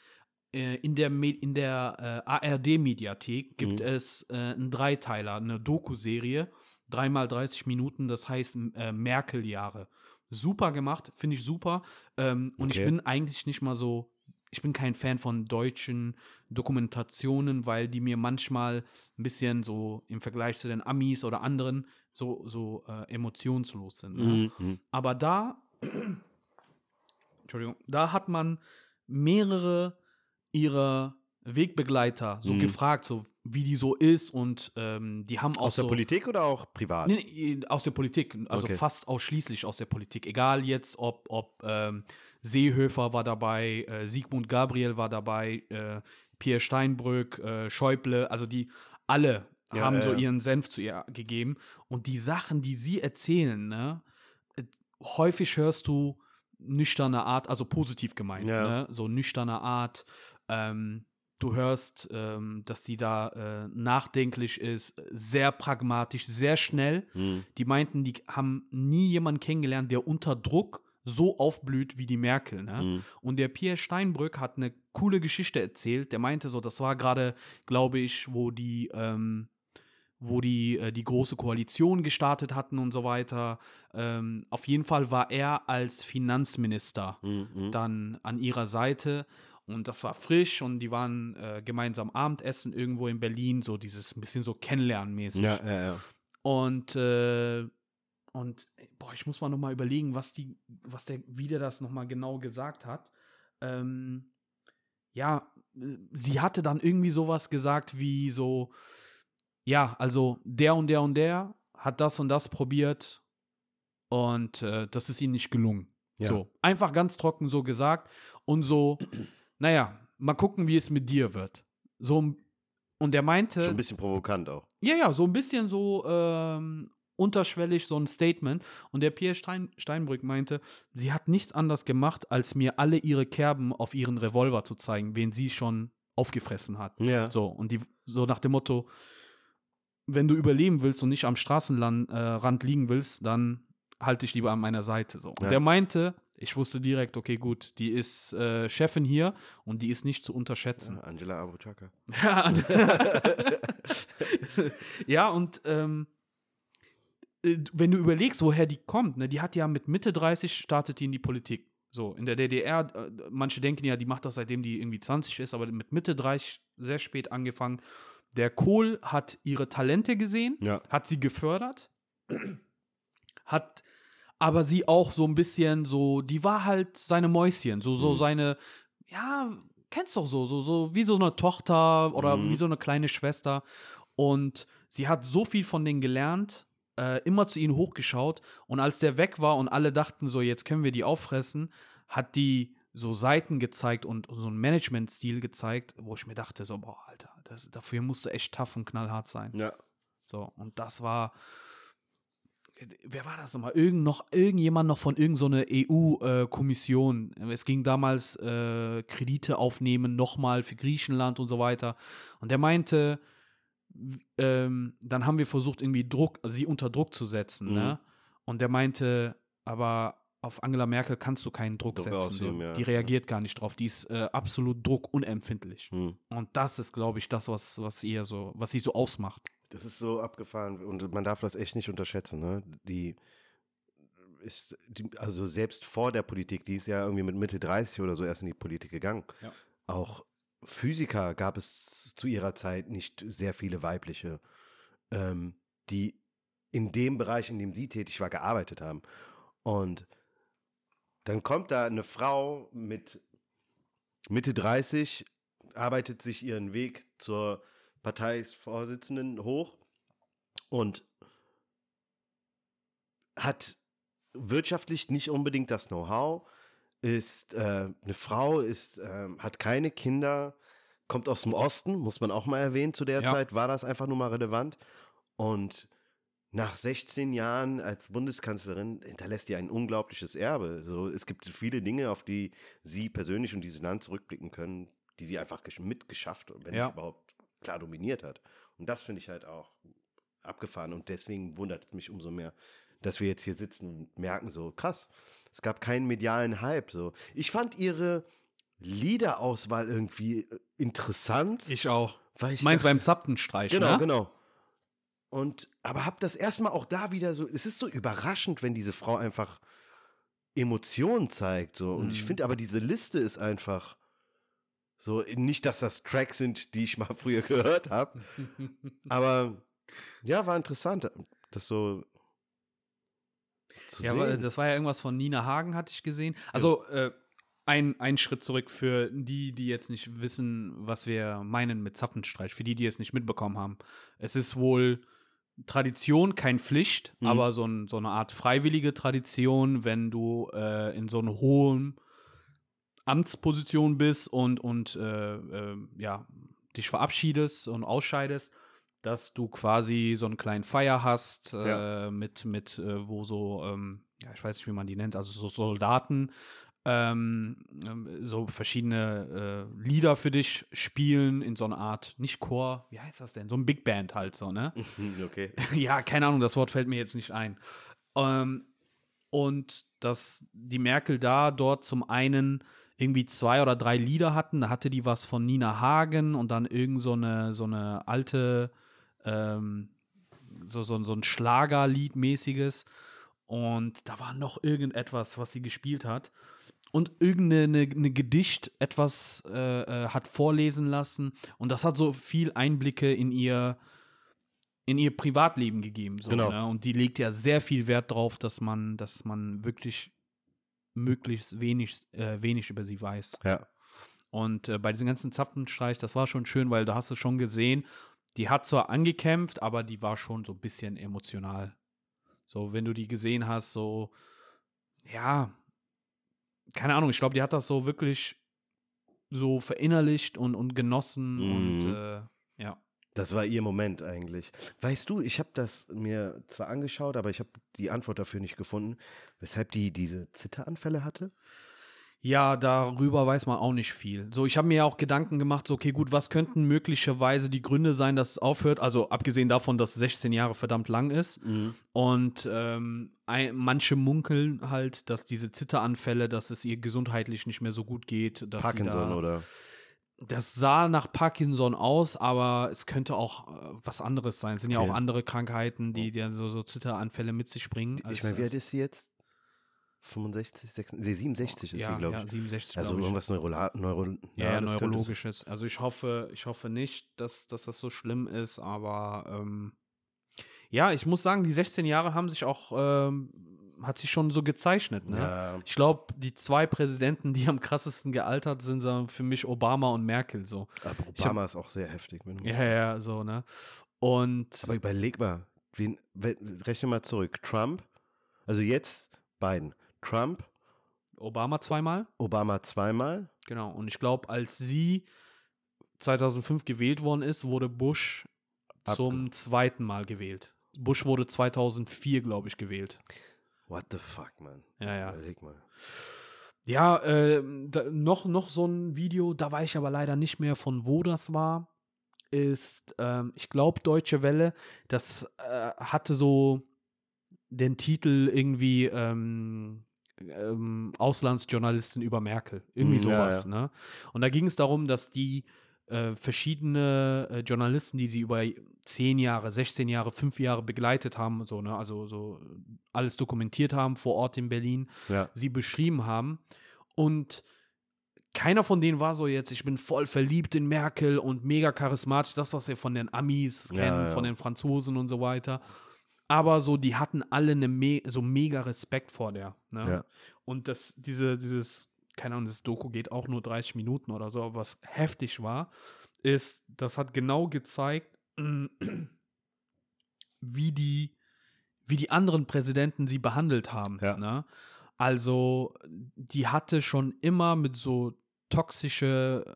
äh, in der, in der äh, ARD-Mediathek gibt es äh, einen Dreiteiler, eine Doku-Serie, dreimal 30 Minuten, das heißt äh, Merkel-Jahre. Super gemacht, finde ich super. Ähm, und ich Okay. bin eigentlich nicht mal so, ich bin kein Fan von deutschen Dokumentationen, weil die mir manchmal ein bisschen so im Vergleich zu den Amis oder anderen so, so äh, emotionslos sind. Ne? Mhm. Aber da, Entschuldigung, da hat man mehrere ihrer Wegbegleiter so Mhm. gefragt, so wie die so ist und ähm, die haben auch Aus der so, Politik oder auch privat? Nee, nee, aus der Politik, also Okay. fast ausschließlich aus der Politik. Egal jetzt, ob, ob ähm, Seehöfer war dabei, äh, Sigmund Gabriel war dabei, äh, Pierre Steinbrück, äh, Schäuble, also die alle Ja, haben so ihren Senf zu ihr gegeben. Und die Sachen, die sie erzählen, ne, äh, häufig hörst du nüchterne Art, also positiv gemeint, Ja. ne, so nüchterne Art. Ähm, du hörst, ähm, dass sie da äh, nachdenklich ist, sehr pragmatisch, sehr schnell. Mhm. Die meinten, die haben nie jemanden kennengelernt, der unter Druck so aufblüht wie die Merkel. Ne? Mhm. Und der Pierre Steinbrück hat eine coole Geschichte erzählt. Der meinte so, das war gerade, glaube ich, wo die, ähm, wo die äh, die große Koalition gestartet hatten und so weiter. Ähm, auf jeden Fall war er als Finanzminister Mhm. dann an ihrer Seite. Und das war frisch und die waren äh, gemeinsam Abendessen irgendwo in Berlin, so dieses bisschen so kennenlernmäßig. Ja, ja, ja. Und, äh, und boah, ich muss mal noch mal überlegen, was die, was der, wie der das noch mal genau gesagt hat. Ähm, ja, äh, sie hatte dann irgendwie sowas gesagt wie so, ja, also der und der und der hat das und das probiert und äh, das ist ihnen nicht gelungen. Ja. So, einfach ganz trocken so gesagt und so, naja, mal gucken, wie es mit dir wird. So, und er meinte. Schon ein bisschen provokant auch. Ja, ja, so ein bisschen so ähm, unterschwellig so ein Statement. Und der Pierre Stein, Steinbrück meinte, sie hat nichts anderes gemacht, als mir alle ihre Kerben auf ihren Revolver zu zeigen, wen sie schon aufgefressen hat. Ja. So, und die, so nach dem Motto, wenn du überleben willst und nicht am Straßenrand äh, liegen willst, dann halte ich lieber an meiner Seite. So. Und Ja. der meinte, ich wusste direkt, okay, gut, die ist äh, Chefin hier und die ist nicht zu unterschätzen. Ja, Angela Abuchaka. Ja, und ähm, äh, wenn du überlegst, woher die kommt, ne, die hat ja mit Mitte 30 startet die in die Politik. So, in der DDR, äh, manche denken ja, die macht das seitdem die irgendwie 20 ist, aber mit Mitte 30 sehr spät angefangen. Der Kohl hat ihre Talente gesehen, Ja. hat sie gefördert, hat aber sie auch so ein bisschen so, die war halt seine Mäuschen, so, so Mhm. seine, ja, kennst doch so, so, so wie so eine Tochter oder Mhm. wie so eine kleine Schwester. Und sie hat so viel von denen gelernt, äh, immer zu ihnen hochgeschaut. Und als der weg war und alle dachten so, jetzt können wir die auffressen, hat die so Seiten gezeigt und so einen Managementstil gezeigt, wo ich mir dachte, so, boah, Alter, das, dafür musst du echt tough und knallhart sein. Ja. So, und das war. Wer war das nochmal? Irgend noch, irgendjemand noch von irgendeiner EU-Kommission. es ging damals äh, Kredite aufnehmen, nochmal für Griechenland und so weiter. Und der meinte, ähm, dann haben wir versucht, irgendwie Druck, sie unter Druck zu setzen. Mhm. Ne? Und der meinte, aber auf Angela Merkel kannst du keinen Druck, Druck setzen. ausüben, so. ja. Die reagiert gar nicht drauf. Die ist äh, absolut druckunempfindlich. Hm. Und das ist, glaube ich, das, was, was ihr so, was sie so ausmacht. Das ist so abgefahren und man darf das echt nicht unterschätzen. Ne? Die ist, die, also selbst vor der Politik, die ist ja irgendwie mit Mitte 30 oder so erst in die Politik gegangen. Ja. Auch Physiker gab es zu ihrer Zeit nicht sehr viele weibliche, ähm, die in dem Bereich, in dem sie tätig war, gearbeitet haben. Und dann kommt da eine Frau mit Mitte 30, arbeitet sich ihren Weg zur Parteivorsitzenden hoch und hat wirtschaftlich nicht unbedingt das Know-how, ist äh, eine Frau, ist, ähm, hat keine Kinder, kommt aus dem Osten, muss man auch mal erwähnen. Zu der Ja. Zeit war das einfach nur mal relevant. Und nach 16 Jahren als Bundeskanzlerin hinterlässt die ein unglaubliches Erbe. So, es gibt viele Dinge, auf die sie persönlich und dieses Land zurückblicken können, die sie einfach gesch- mitgeschafft und wenn Ja. nicht überhaupt klar dominiert hat. Und das finde ich halt auch abgefahren. Und deswegen wundert es mich umso mehr, dass wir jetzt hier sitzen und merken, so krass, es gab keinen medialen Hype. So. Ich fand ihre Liederauswahl irgendwie äh, interessant. Ich auch. weil ich Meinst dachte- beim Zaptenstreich, Genau, ne? genau. Und aber hab das erstmal auch da wieder so, es ist so überraschend, wenn diese Frau einfach Emotionen zeigt. So. Und ich Mhm. finde aber, diese Liste ist einfach so, nicht, dass das Tracks sind, die ich mal früher gehört habe, aber ja, war interessant, das so zu Ja, aber sehen. das war ja irgendwas von Nina Hagen, hatte ich gesehen. Also, äh, ein, ein Schritt zurück für die, die jetzt nicht wissen, was wir meinen mit Zapfenstreich, für die, die es nicht mitbekommen haben. Es ist wohl Tradition, kein Pflicht, Mhm. aber so, ein, so eine Art freiwillige Tradition, wenn du äh, in so einer hohen Amtsposition bist und, und äh, äh, ja, dich verabschiedest und ausscheidest, dass du quasi so einen kleinen Feier hast, äh, Ja. mit, mit äh, wo so, ähm, ja, ich weiß nicht, wie man die nennt, also so Soldaten ähm, ähm, so verschiedene äh, Lieder für dich spielen in so einer Art, nicht Chor, wie heißt das denn? So ein Big Band halt so, ne? okay. ja, keine Ahnung, das Wort fällt mir jetzt nicht ein. Ähm, und dass die Merkel da dort zum einen irgendwie zwei oder drei Lieder hatten. Da hatte die was von Nina Hagen und dann irgend so eine, so eine alte, ähm, so, so, so ein Schlagerlied-mäßiges. Und da war noch irgendetwas, was sie gespielt hat. Und irgendeine eine, eine Gedicht etwas äh, äh, hat vorlesen lassen. Und das hat so viel Einblicke in ihr, in ihr Privatleben gegeben. So, Genau. ne? Und die legt ja sehr viel Wert drauf, dass man, dass man wirklich möglichst wenig, äh, wenig über sie weiß. Ja. Und äh, bei diesem ganzen Zapfenstreich, das war schon schön, weil da hast du schon gesehen, die hat zwar angekämpft, aber die war schon so ein bisschen emotional. So, wenn du die gesehen hast, so, ja, keine Ahnung, ich glaube, die hat das so wirklich so verinnerlicht und, und genossen und Mhm. äh, ja. Das war ihr Moment eigentlich. Weißt du, ich habe das mir zwar angeschaut, aber ich habe die Antwort dafür nicht gefunden, weshalb die diese Zitteranfälle hatte. Ja, darüber weiß man auch nicht viel. So, ich habe mir ja auch Gedanken gemacht, so, okay, gut, was könnten möglicherweise die Gründe sein, dass es aufhört? Also, abgesehen davon, dass 16 Jahre verdammt lang ist. Und ähm, ein, manche munkeln halt, dass diese Zitteranfälle, dass es ihr gesundheitlich nicht mehr so gut geht. Dass Parkinson da, oder? Das sah nach Parkinson aus, aber es könnte auch äh, was anderes sein. Es sind ja Okay. auch andere Krankheiten, die, die so, so Zitteranfälle mit sich bringen. ich meine, wie alt ist sie jetzt? 65, 66, nee, 67 ist ja, sie, glaube ja, ich. 67, also ich. irgendwas Neurola Neuro Ja, ja, neurologisches. Also ich hoffe, ich hoffe nicht, dass, dass das so schlimm ist, aber ähm, ja, ich muss sagen, die 16 Jahre haben sich auch, ähm, hat sich schon so gezeichnet, ne? Ja, Ich glaube, die zwei Präsidenten, die am krassesten gealtert sind, sind für mich Obama und Merkel so. aber Ich hab- Obama ist auch sehr heftig. Ja, ja, so, ne? Und Aber überleg mal, wen, rechne mal zurück. Trump, also jetzt Biden. Trump, Obama zweimal, Obama zweimal. genau. Und ich glaube, als sie 2005 gewählt worden ist, wurde Bush zum zweiten Mal gewählt. Bush wurde 2004, glaube ich, gewählt. What the fuck, man? Ja, ja. Überleg mal. Ja, äh, da, noch, noch so ein Video, da weiß ich aber leider nicht mehr, von wo das war. Ist, ähm, ich glaube, Deutsche Welle, das äh, hatte so den Titel irgendwie ähm, ähm, Auslandsjournalistin über Merkel. Irgendwie Hm, ja, sowas, ja. ne? Und da ging es darum, dass die äh, verschiedene äh, Journalisten, die sie über 10 Jahre, 16 Jahre, 5 Jahre begleitet haben, so, ne, also so alles dokumentiert haben vor Ort in Berlin, Ja. sie beschrieben haben. Und keiner von denen war so jetzt, ich bin voll verliebt in Merkel und mega charismatisch, das, was wir von den Amis kennen, von den Franzosen und so weiter. Aber so, die hatten alle eine me so mega Respekt vor der. Ne? Ja. Und das, diese, dieses, keine Ahnung, das Doku geht auch nur 30 Minuten oder so, aber was heftig war, ist, das hat genau gezeigt, wie die, wie die anderen Präsidenten sie behandelt haben. Ja. Ne? Also, die hatte schon immer mit so toxische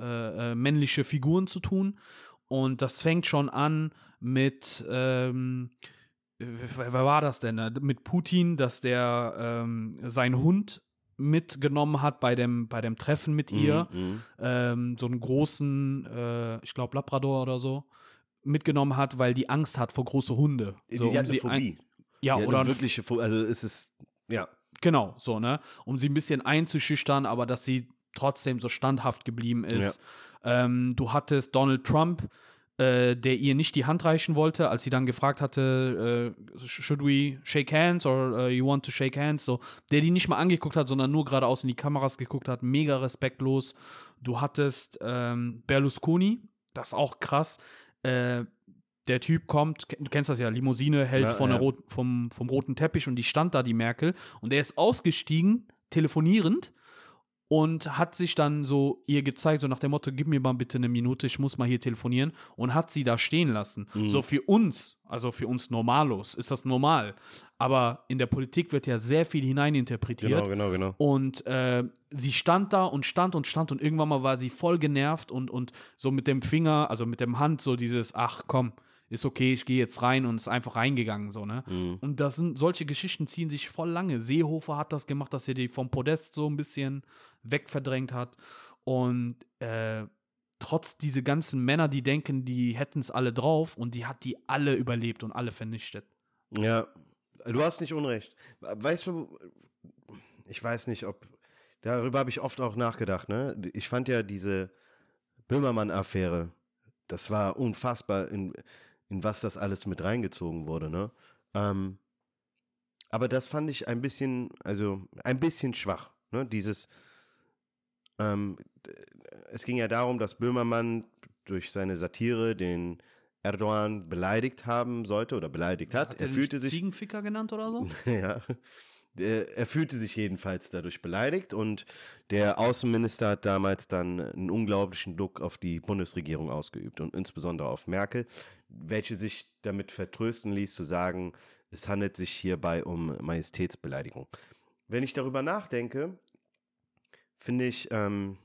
äh, äh, männliche Figuren zu tun. Und das fängt schon an mit, ähm, wer war das denn? Mit Putin, dass der ähm, seinen Hund mitgenommen hat bei dem, bei dem Treffen mit ihr. Mhm. Ähm, so einen großen, äh, ich glaube Labrador oder so, mitgenommen hat, weil die Angst hat vor große Hunde. Die, So, die hat um eine sie ein, Phobie. ja, Die hat oder eine ein wirkliche Phobie. Also es ist, ja. Genau, so, ne? Um sie ein bisschen einzuschüchtern, aber dass sie trotzdem so standhaft geblieben ist. Ähm, du hattest Donald Trump, äh, der ihr nicht die Hand reichen wollte, als sie dann gefragt hatte, äh, should we shake hands or uh, you want to shake hands? So, der die nicht mal angeguckt hat, sondern nur geradeaus in die Kameras geguckt hat, mega respektlos. Du hattest ähm, Berlusconi, das ist auch krass. Äh, der Typ kommt, du kennst das ja, Limousine hält Ja, von der ja. rot, vom, vom roten Teppich und die stand da, die Merkel. Und er ist ausgestiegen, telefonierend, und hat sich dann so ihr gezeigt, so nach dem Motto, gib mir mal bitte eine Minute, ich muss mal hier telefonieren und hat sie da stehen lassen. Mhm. So für uns, also für uns Normalos, ist das normal. Aber in der Politik wird ja sehr viel hineininterpretiert. Genau, genau, genau. Und äh, sie stand da und stand und stand und irgendwann mal war sie voll genervt und, und so mit dem Finger, also mit dem Hand so dieses, ach komm, ist okay, ich gehe jetzt rein und ist einfach reingegangen, so, ne? Mhm. Und das sind, solche Geschichten ziehen sich voll lange. Seehofer hat das gemacht, dass er die vom Podest so ein bisschen wegverdrängt hat. Und äh, trotz diese ganzen Männer, die denken, die hätten es alle drauf und die hat die alle überlebt und alle vernichtet. Ja, du hast nicht unrecht. Weißt du, ich weiß nicht, ob, darüber habe ich oft auch nachgedacht, ne? Ich fand ja diese Böhmermann-Affäre, das war unfassbar, in, in was das alles mit reingezogen wurde, ne? Ähm, aber das fand ich ein bisschen, also ein bisschen schwach, ne? Dieses, ähm, es ging ja darum, dass Böhmermann durch seine Satire den Erdogan beleidigt haben sollte oder beleidigt hat. er den fühlte sich Ziegenficker genannt oder so? ja. Er, er fühlte sich jedenfalls dadurch beleidigt und der Außenminister hat damals dann einen unglaublichen Druck auf die Bundesregierung ausgeübt und insbesondere auf Merkel, welche sich damit vertrösten ließ zu sagen, es handelt sich hierbei um Majestätsbeleidigung. Wenn ich darüber nachdenke, finde ich, ähm,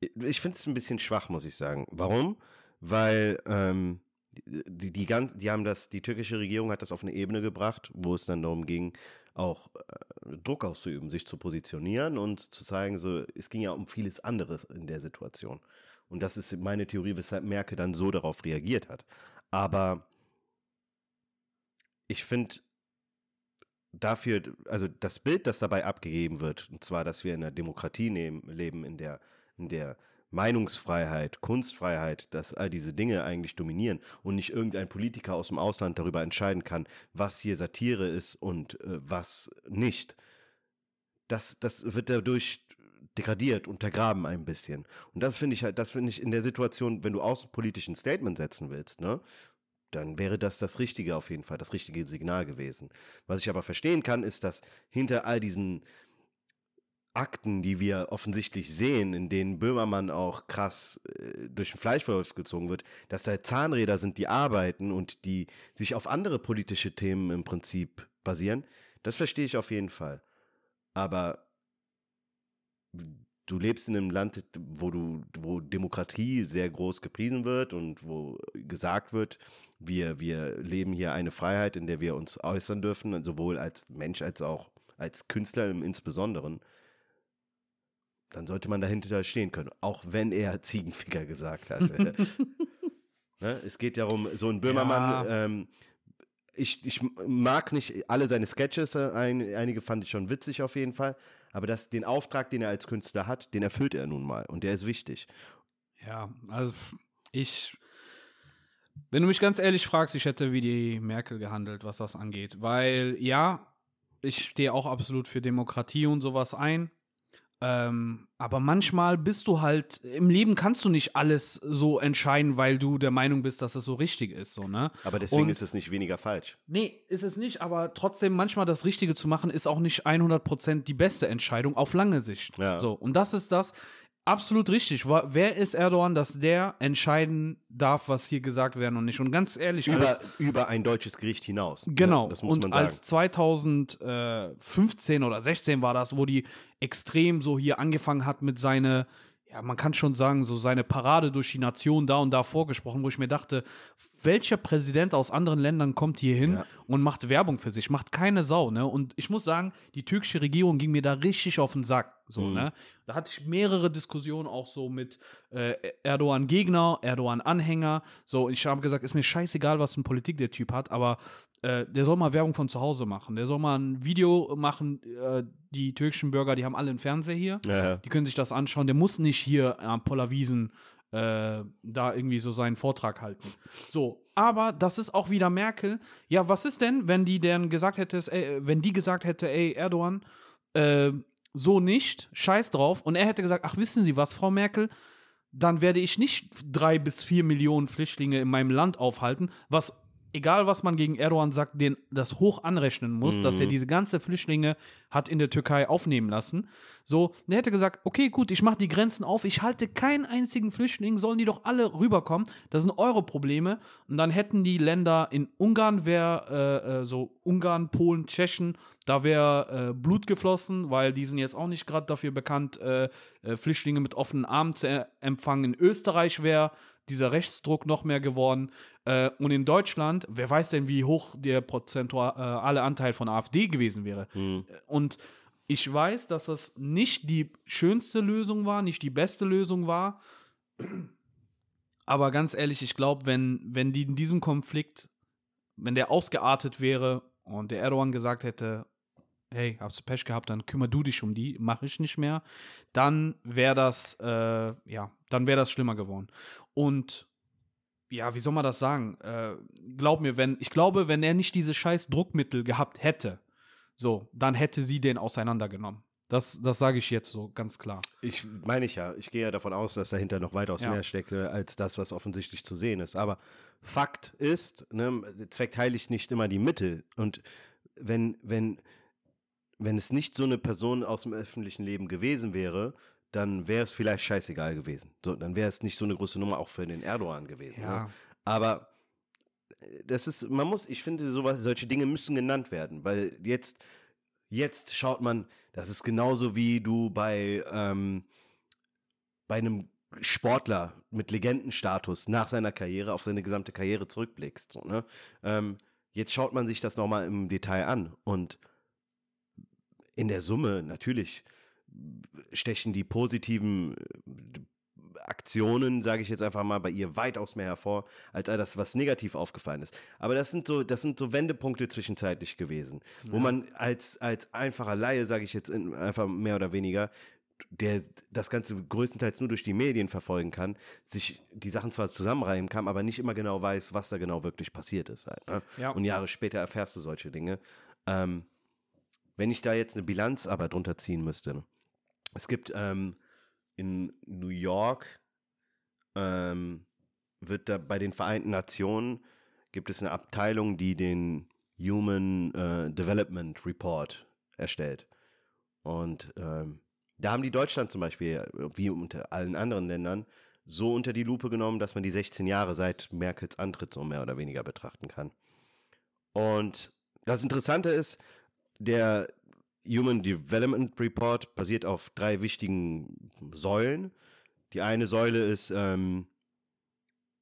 ich finde es ein bisschen schwach, muss ich sagen. Warum? Weil ähm, die, die, ganz, die haben das, die türkische Regierung hat das auf eine Ebene gebracht, wo es dann darum ging, auch äh, Druck auszuüben, sich zu positionieren und zu zeigen, so, es ging ja um vieles anderes in der Situation. Und das ist meine Theorie, weshalb Merkel dann so darauf reagiert hat. Aber ich finde dafür, also das Bild, das dabei abgegeben wird, und zwar, dass wir in einer Demokratie nehmen, leben, in der, in der Meinungsfreiheit, Kunstfreiheit, dass all diese Dinge eigentlich dominieren und nicht irgendein Politiker aus dem Ausland darüber entscheiden kann, was hier Satire ist und äh, was nicht. Das, das wird dadurch degradiert, untergraben ein bisschen. Und das finde ich halt, das finde ich in der Situation, wenn du außenpolitisch ein Statement setzen willst, ne, dann wäre das das Richtige auf jeden Fall, das richtige Signal gewesen. Was ich aber verstehen kann, ist, dass hinter all diesen Akten, die wir offensichtlich sehen, in denen Böhmermann auch krass äh, durch den Fleischwolf gezogen wird, dass da Zahnräder sind, die arbeiten und die sich auf andere politische Themen im Prinzip basieren, das verstehe ich auf jeden Fall. Aber du lebst in einem Land, wo du, wo Demokratie sehr groß gepriesen wird und wo gesagt wird, wir, wir leben hier eine Freiheit, in der wir uns äußern dürfen, sowohl als Mensch als auch als Künstler im Insbesonderen dann sollte man dahinter stehen können, auch wenn er Ziegenficker gesagt hat. ne? Es geht ja um so ein Böhmermann. Ja. Ähm, ich, ich mag nicht alle seine Sketches, ein, einige fand ich schon witzig auf jeden Fall, aber das, den Auftrag, den er als Künstler hat, den erfüllt er nun mal und der ist wichtig. Ja, also ich, wenn du mich ganz ehrlich fragst, ich hätte wie die Merkel gehandelt, was das angeht. Weil ja, ich stehe auch absolut für Demokratie und sowas ein. Ähm, aber manchmal bist du halt, im Leben kannst du nicht alles so entscheiden, weil du der Meinung bist, dass es so richtig ist, so, ne? Aber deswegen Und- ist es nicht weniger falsch. Nee, ist es nicht, aber trotzdem manchmal das Richtige zu machen, ist auch nicht 100% die beste Entscheidung auf lange Sicht. Ja. So, und das ist das absolut richtig. Wer ist Erdogan, dass der entscheiden darf, was hier gesagt werden und nicht? Und ganz ehrlich, Über, als, über ein deutsches Gericht hinaus. genau, Ja, das muss und man sagen. als 2015 oder 16 war das, wo die extrem so hier angefangen hat mit seine ja, man kann schon sagen, so seine Parade durch die Nation da und da vorgesprochen, wo ich mir dachte, welcher Präsident aus anderen Ländern kommt hier hin Ja. und macht Werbung für sich, macht keine Sau, ne? Und ich muss sagen, die türkische Regierung ging mir da richtig auf den Sack, so, ne? Da hatte ich mehrere Diskussionen auch so mit äh, Erdogan-Gegner, Erdogan-Anhänger, so, ich habe gesagt, ist mir scheißegal, was für eine Politik der Typ hat, aber äh, der soll mal Werbung von zu Hause machen, der soll mal ein Video machen, äh, die türkischen Bürger, die haben alle einen Fernseher hier, Ja, die können sich das anschauen. Der muss nicht hier am Pollerwiesen äh, da irgendwie so seinen Vortrag halten. So, aber das ist auch wieder Merkel. Ja, was ist denn, wenn die denn gesagt hätte, ey, wenn die gesagt hätte, ey, Erdogan, äh, so nicht, scheiß drauf. Und er hätte gesagt, ach, wissen Sie was, Frau Merkel, dann werde ich nicht drei bis vier Millionen Flüchtlinge in meinem Land aufhalten, was egal was man gegen Erdogan sagt, den das hoch anrechnen muss, dass er diese ganze Flüchtlinge hat in der Türkei aufnehmen lassen. So, der hätte gesagt, okay, gut, ich mache die Grenzen auf, ich halte keinen einzigen Flüchtling, sollen die doch alle rüberkommen. Das sind eure Probleme. Und dann hätten die Länder in Ungarn wäre äh, äh, so Ungarn, Polen, Tschechen, da wäre äh, Blut geflossen, weil die sind jetzt auch nicht gerade dafür bekannt, äh, äh, Flüchtlinge mit offenen Armen zu äh, empfangen. In Österreich wäre dieser Rechtsdruck noch mehr geworden. Äh, und in Deutschland, wer weiß denn, wie hoch der prozentuale Anteil von AfD gewesen wäre. Und ich weiß, dass das nicht die schönste Lösung war, nicht die beste Lösung war. Aber ganz ehrlich, ich glaube, wenn, wenn die in diesem Konflikt, wenn der ausgeartet wäre und der Erdogan gesagt hätte, hey, hab's Pech gehabt, dann kümmer du dich um die, mache ich nicht mehr, dann wäre das, äh, ja, dann wäre das schlimmer geworden. Und ja, wie soll man das sagen? Äh, glaub mir, wenn, ich glaube, wenn er nicht diese scheiß Druckmittel gehabt hätte, so, dann hätte sie den auseinandergenommen. Das, das sage ich jetzt so ganz klar. Ich meine ich ja. Ich gehe ja davon aus, dass dahinter noch weitaus Ja. mehr steckt, äh, als das, was offensichtlich zu sehen ist. Aber Fakt ist, ne, Zweck heiligt nicht immer die Mittel. Und wenn, wenn, wenn es nicht so eine Person aus dem öffentlichen Leben gewesen wäre, dann wäre es vielleicht scheißegal gewesen. So, dann wäre es nicht so eine große Nummer auch für den Erdogan gewesen. Ja. Ne? Aber äh, das ist, man muss, ich finde, sowas, solche Dinge müssen genannt werden, weil jetzt, jetzt schaut man, das ist genauso wie du bei, ähm, bei einem Sportler mit Legendenstatus nach seiner Karriere auf seine gesamte Karriere zurückblickst. So, ne? ähm, jetzt schaut man sich das nochmal im Detail an und in der Summe natürlich stechen die positiven äh, Aktionen, sage ich jetzt einfach mal, bei ihr weitaus mehr hervor, als all das, was negativ aufgefallen ist. Aber das sind so, das sind so Wendepunkte zwischenzeitlich gewesen, wo man als, als einfacher Laie, sage ich jetzt in, einfach mehr oder weniger, der das Ganze größtenteils nur durch die Medien verfolgen kann, sich die Sachen zwar zusammenreimen kann, aber nicht immer genau weiß, was da genau wirklich passiert ist. Halt, ne? Ja. Und Jahre später erfährst du solche Dinge. Ähm, wenn ich da jetzt eine Bilanz aber drunter ziehen müsste, es gibt ähm, in New York ähm, wird da bei den Vereinten Nationen gibt es eine Abteilung, die den Human äh, Development Report erstellt. Und ähm, da haben die Deutschland zum Beispiel, wie unter allen anderen Ländern, so unter die Lupe genommen, dass man die 16 Jahre seit Merkels Antritt so mehr oder weniger betrachten kann. Und das Interessante ist, der Human Development Report basiert auf drei wichtigen Säulen. Die eine Säule ist ähm,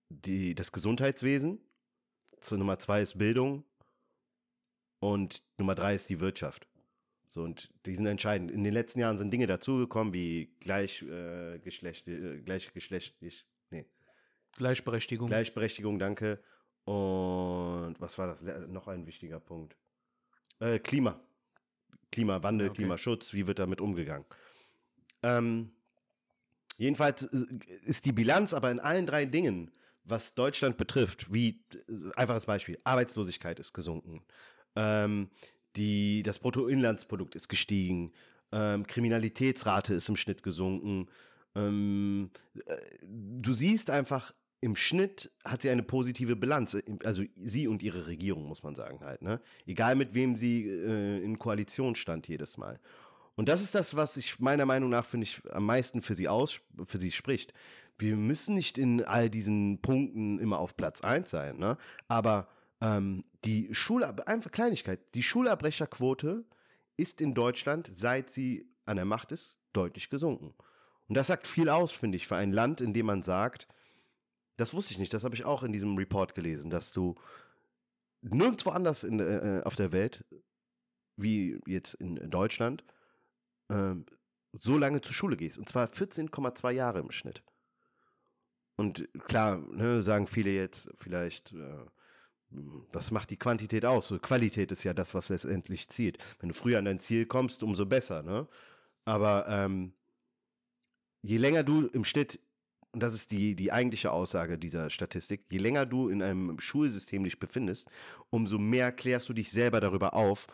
die, das Gesundheitswesen. Zu Nummer zwei ist Bildung. Und Nummer drei ist die Wirtschaft. So, und die sind entscheidend. In den letzten Jahren sind Dinge dazugekommen, wie gleich, äh, Geschlecht, äh, gleichgeschlechtlich, nee, Gleichberechtigung. Gleichberechtigung, danke. Und was war das? Noch ein wichtiger Punkt. Äh, Klima. Klimawandel, okay. Klimaschutz, wie wird damit umgegangen? Ähm, jedenfalls äh, ist die Bilanz aber in allen drei Dingen, was Deutschland betrifft, wie äh, einfaches Beispiel, Arbeitslosigkeit ist gesunken, ähm, die, das Bruttoinlandsprodukt ist gestiegen, ähm, Kriminalitätsrate ist im Schnitt gesunken. Ähm, äh, du siehst einfach, im Schnitt hat sie eine positive Bilanz. Also sie und ihre Regierung, muss man sagen halt. Ne? Egal mit wem sie äh, in Koalition stand jedes Mal. Und das ist das, was ich meiner Meinung nach, finde ich, am meisten für sie aus, für sie spricht. Wir müssen nicht in all diesen Punkten immer auf Platz 1 sein, ne? Aber ähm, die Schulab einfach Kleinigkeit, die Schulabbrecherquote ist in Deutschland, seit sie an der Macht ist, deutlich gesunken. Und das sagt viel aus, finde ich, für ein Land, in dem man sagt, das wusste ich nicht, das habe ich auch in diesem Report gelesen, dass du nirgendwo anders in, äh, auf der Welt, wie jetzt in Deutschland, äh, so lange zur Schule gehst. Und zwar 14,2 Jahre im Schnitt. Und klar, ne, sagen viele jetzt vielleicht, äh, was macht die Quantität aus? Qualität ist ja das, was letztendlich zielt. Wenn du früher an dein Ziel kommst, umso besser. Ne? Aber ähm, je länger du im Schnitt, und das ist die, die eigentliche Aussage dieser Statistik, je länger du in einem Schulsystem dich befindest, umso mehr klärst du dich selber darüber auf,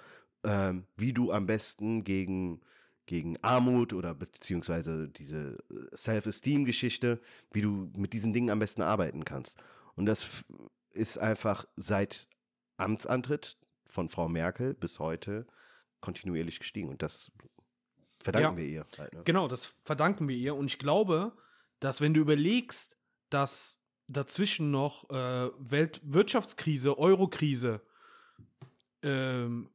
ähm, wie du am besten gegen, gegen Armut oder beziehungsweise diese äh, Self-Esteem-Geschichte, wie du mit diesen Dingen am besten arbeiten kannst. Und das ist einfach seit Amtsantritt von Frau Merkel bis heute kontinuierlich gestiegen. Und das verdanken Ja. wir ihr. Halt, ne? Genau, das verdanken wir ihr. Und ich glaube, dass wenn du überlegst, dass dazwischen noch äh, Weltwirtschaftskrise, Eurokrise, ähm,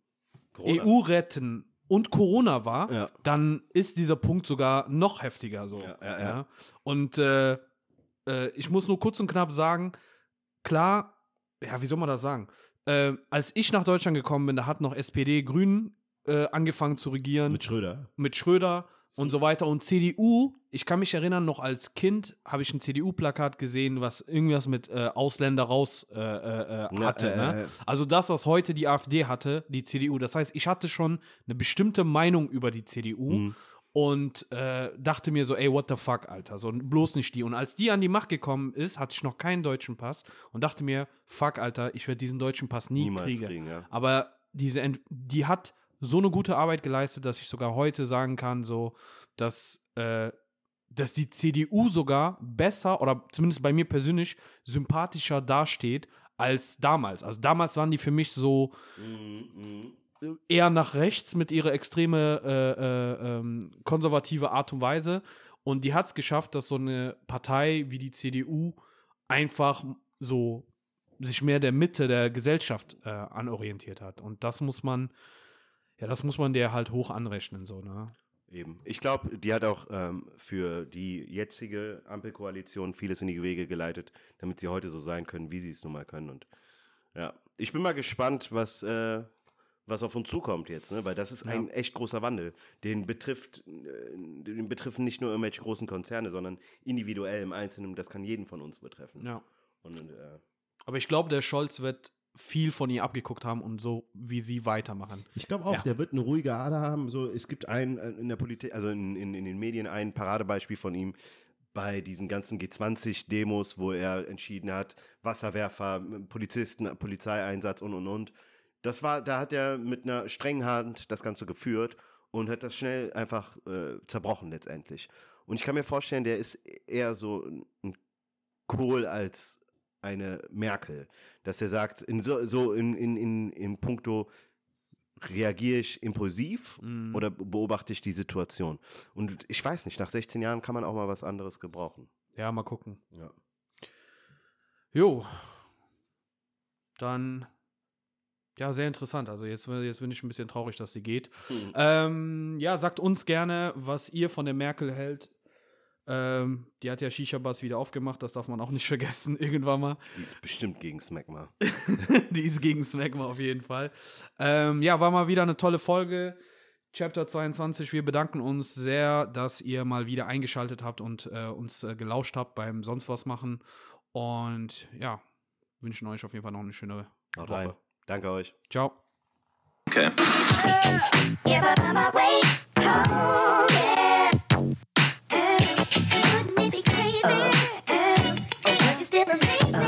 Corona. EU retten und Corona war, Ja. dann ist dieser Punkt sogar noch heftiger so. Ja, ja, ja. Und äh, äh, ich muss nur kurz und knapp sagen, klar, ja, wie soll man das sagen? Äh, als ich nach Deutschland gekommen bin, da hat noch SPD, Grünen äh, angefangen zu regieren Mit Schröder. mit Schröder und so weiter. Und CDU, ich kann mich erinnern, noch als Kind habe ich ein CDU-Plakat gesehen, was irgendwas mit äh, Ausländer raus äh, äh, äh, Ja, hatte. äh, ne? äh. Also das, was heute die AfD hatte, die CDU. Das heißt, ich hatte schon eine bestimmte Meinung über die CDU. Mhm. Und dachte mir so, ey, what the fuck, Alter, so bloß nicht die. Und als die an die Macht gekommen ist, hatte ich noch keinen deutschen Pass und dachte mir, fuck, Alter, ich werde diesen deutschen Pass nie Niemals kriegen. kriegen, ja. Aber diese, Ent die hat so eine gute Arbeit geleistet, dass ich sogar heute sagen kann, so, dass, äh, dass die CDU sogar besser oder zumindest bei mir persönlich sympathischer dasteht als damals. Also damals waren die für mich so eher nach rechts mit ihrer extreme äh, äh, ähm, konservative Art und Weise. Und die hat es geschafft, dass so eine Partei wie die CDU einfach so sich mehr der Mitte der Gesellschaft äh, anorientiert hat. Und das muss man, ja, das muss man der halt hoch anrechnen, so, ne? Eben. Ich glaube, die hat auch ähm, für die jetzige Ampelkoalition vieles in die Wege geleitet, damit sie heute so sein können, wie sie es nun mal können. Und ja, ich bin mal gespannt, was, äh, was auf uns zukommt jetzt, ne? weil das ist ein echt großer Wandel. Den betrifft, äh, den betreffen nicht nur irgendwelche großen Konzerne, sondern individuell im Einzelnen. Das kann jeden von uns betreffen. Ja. Und äh, Aber ich glaube, der Scholz wird viel von ihr abgeguckt haben und so, wie sie weitermachen. Ich glaube auch, Ja. der wird eine ruhige Ader haben. So, es gibt ein äh, in der Politik, also in, in, in den Medien ein Paradebeispiel von ihm bei diesen ganzen G20-Demos, wo er entschieden hat, Wasserwerfer, Polizisten, Polizeieinsatz und und und. Das war, da hat er mit einer strengen Hand das Ganze geführt und hat das schnell einfach äh, zerbrochen letztendlich. Und ich kann mir vorstellen, der ist eher so ein Kohl als eine Merkel, dass er sagt, in so, so in, in, in, in puncto reagiere ich impulsiv Mhm. oder beobachte ich die Situation? Und ich weiß nicht, nach 16 Jahren kann man auch mal was anderes gebrauchen. Ja, mal gucken. Ja. Jo. Dann. Ja, sehr interessant. Also jetzt, jetzt bin ich ein bisschen traurig, dass sie geht. Hm. Ähm, ja, sagt uns gerne, was ihr von der Merkel hält. Ähm, die hat ja Shisha-Bars wieder aufgemacht, das darf man auch nicht vergessen, irgendwann mal. Die ist bestimmt gegen Smegma. die ist gegen Smegma auf jeden Fall. Ähm, ja, war mal wieder eine tolle Folge. Chapter 22. Wir bedanken uns sehr, dass ihr mal wieder eingeschaltet habt und äh, uns äh, gelauscht habt beim sonst was machen. Und ja, wünschen euch auf jeden Fall noch eine schöne Haut Woche. rein. Danke euch. Ciao. Okay.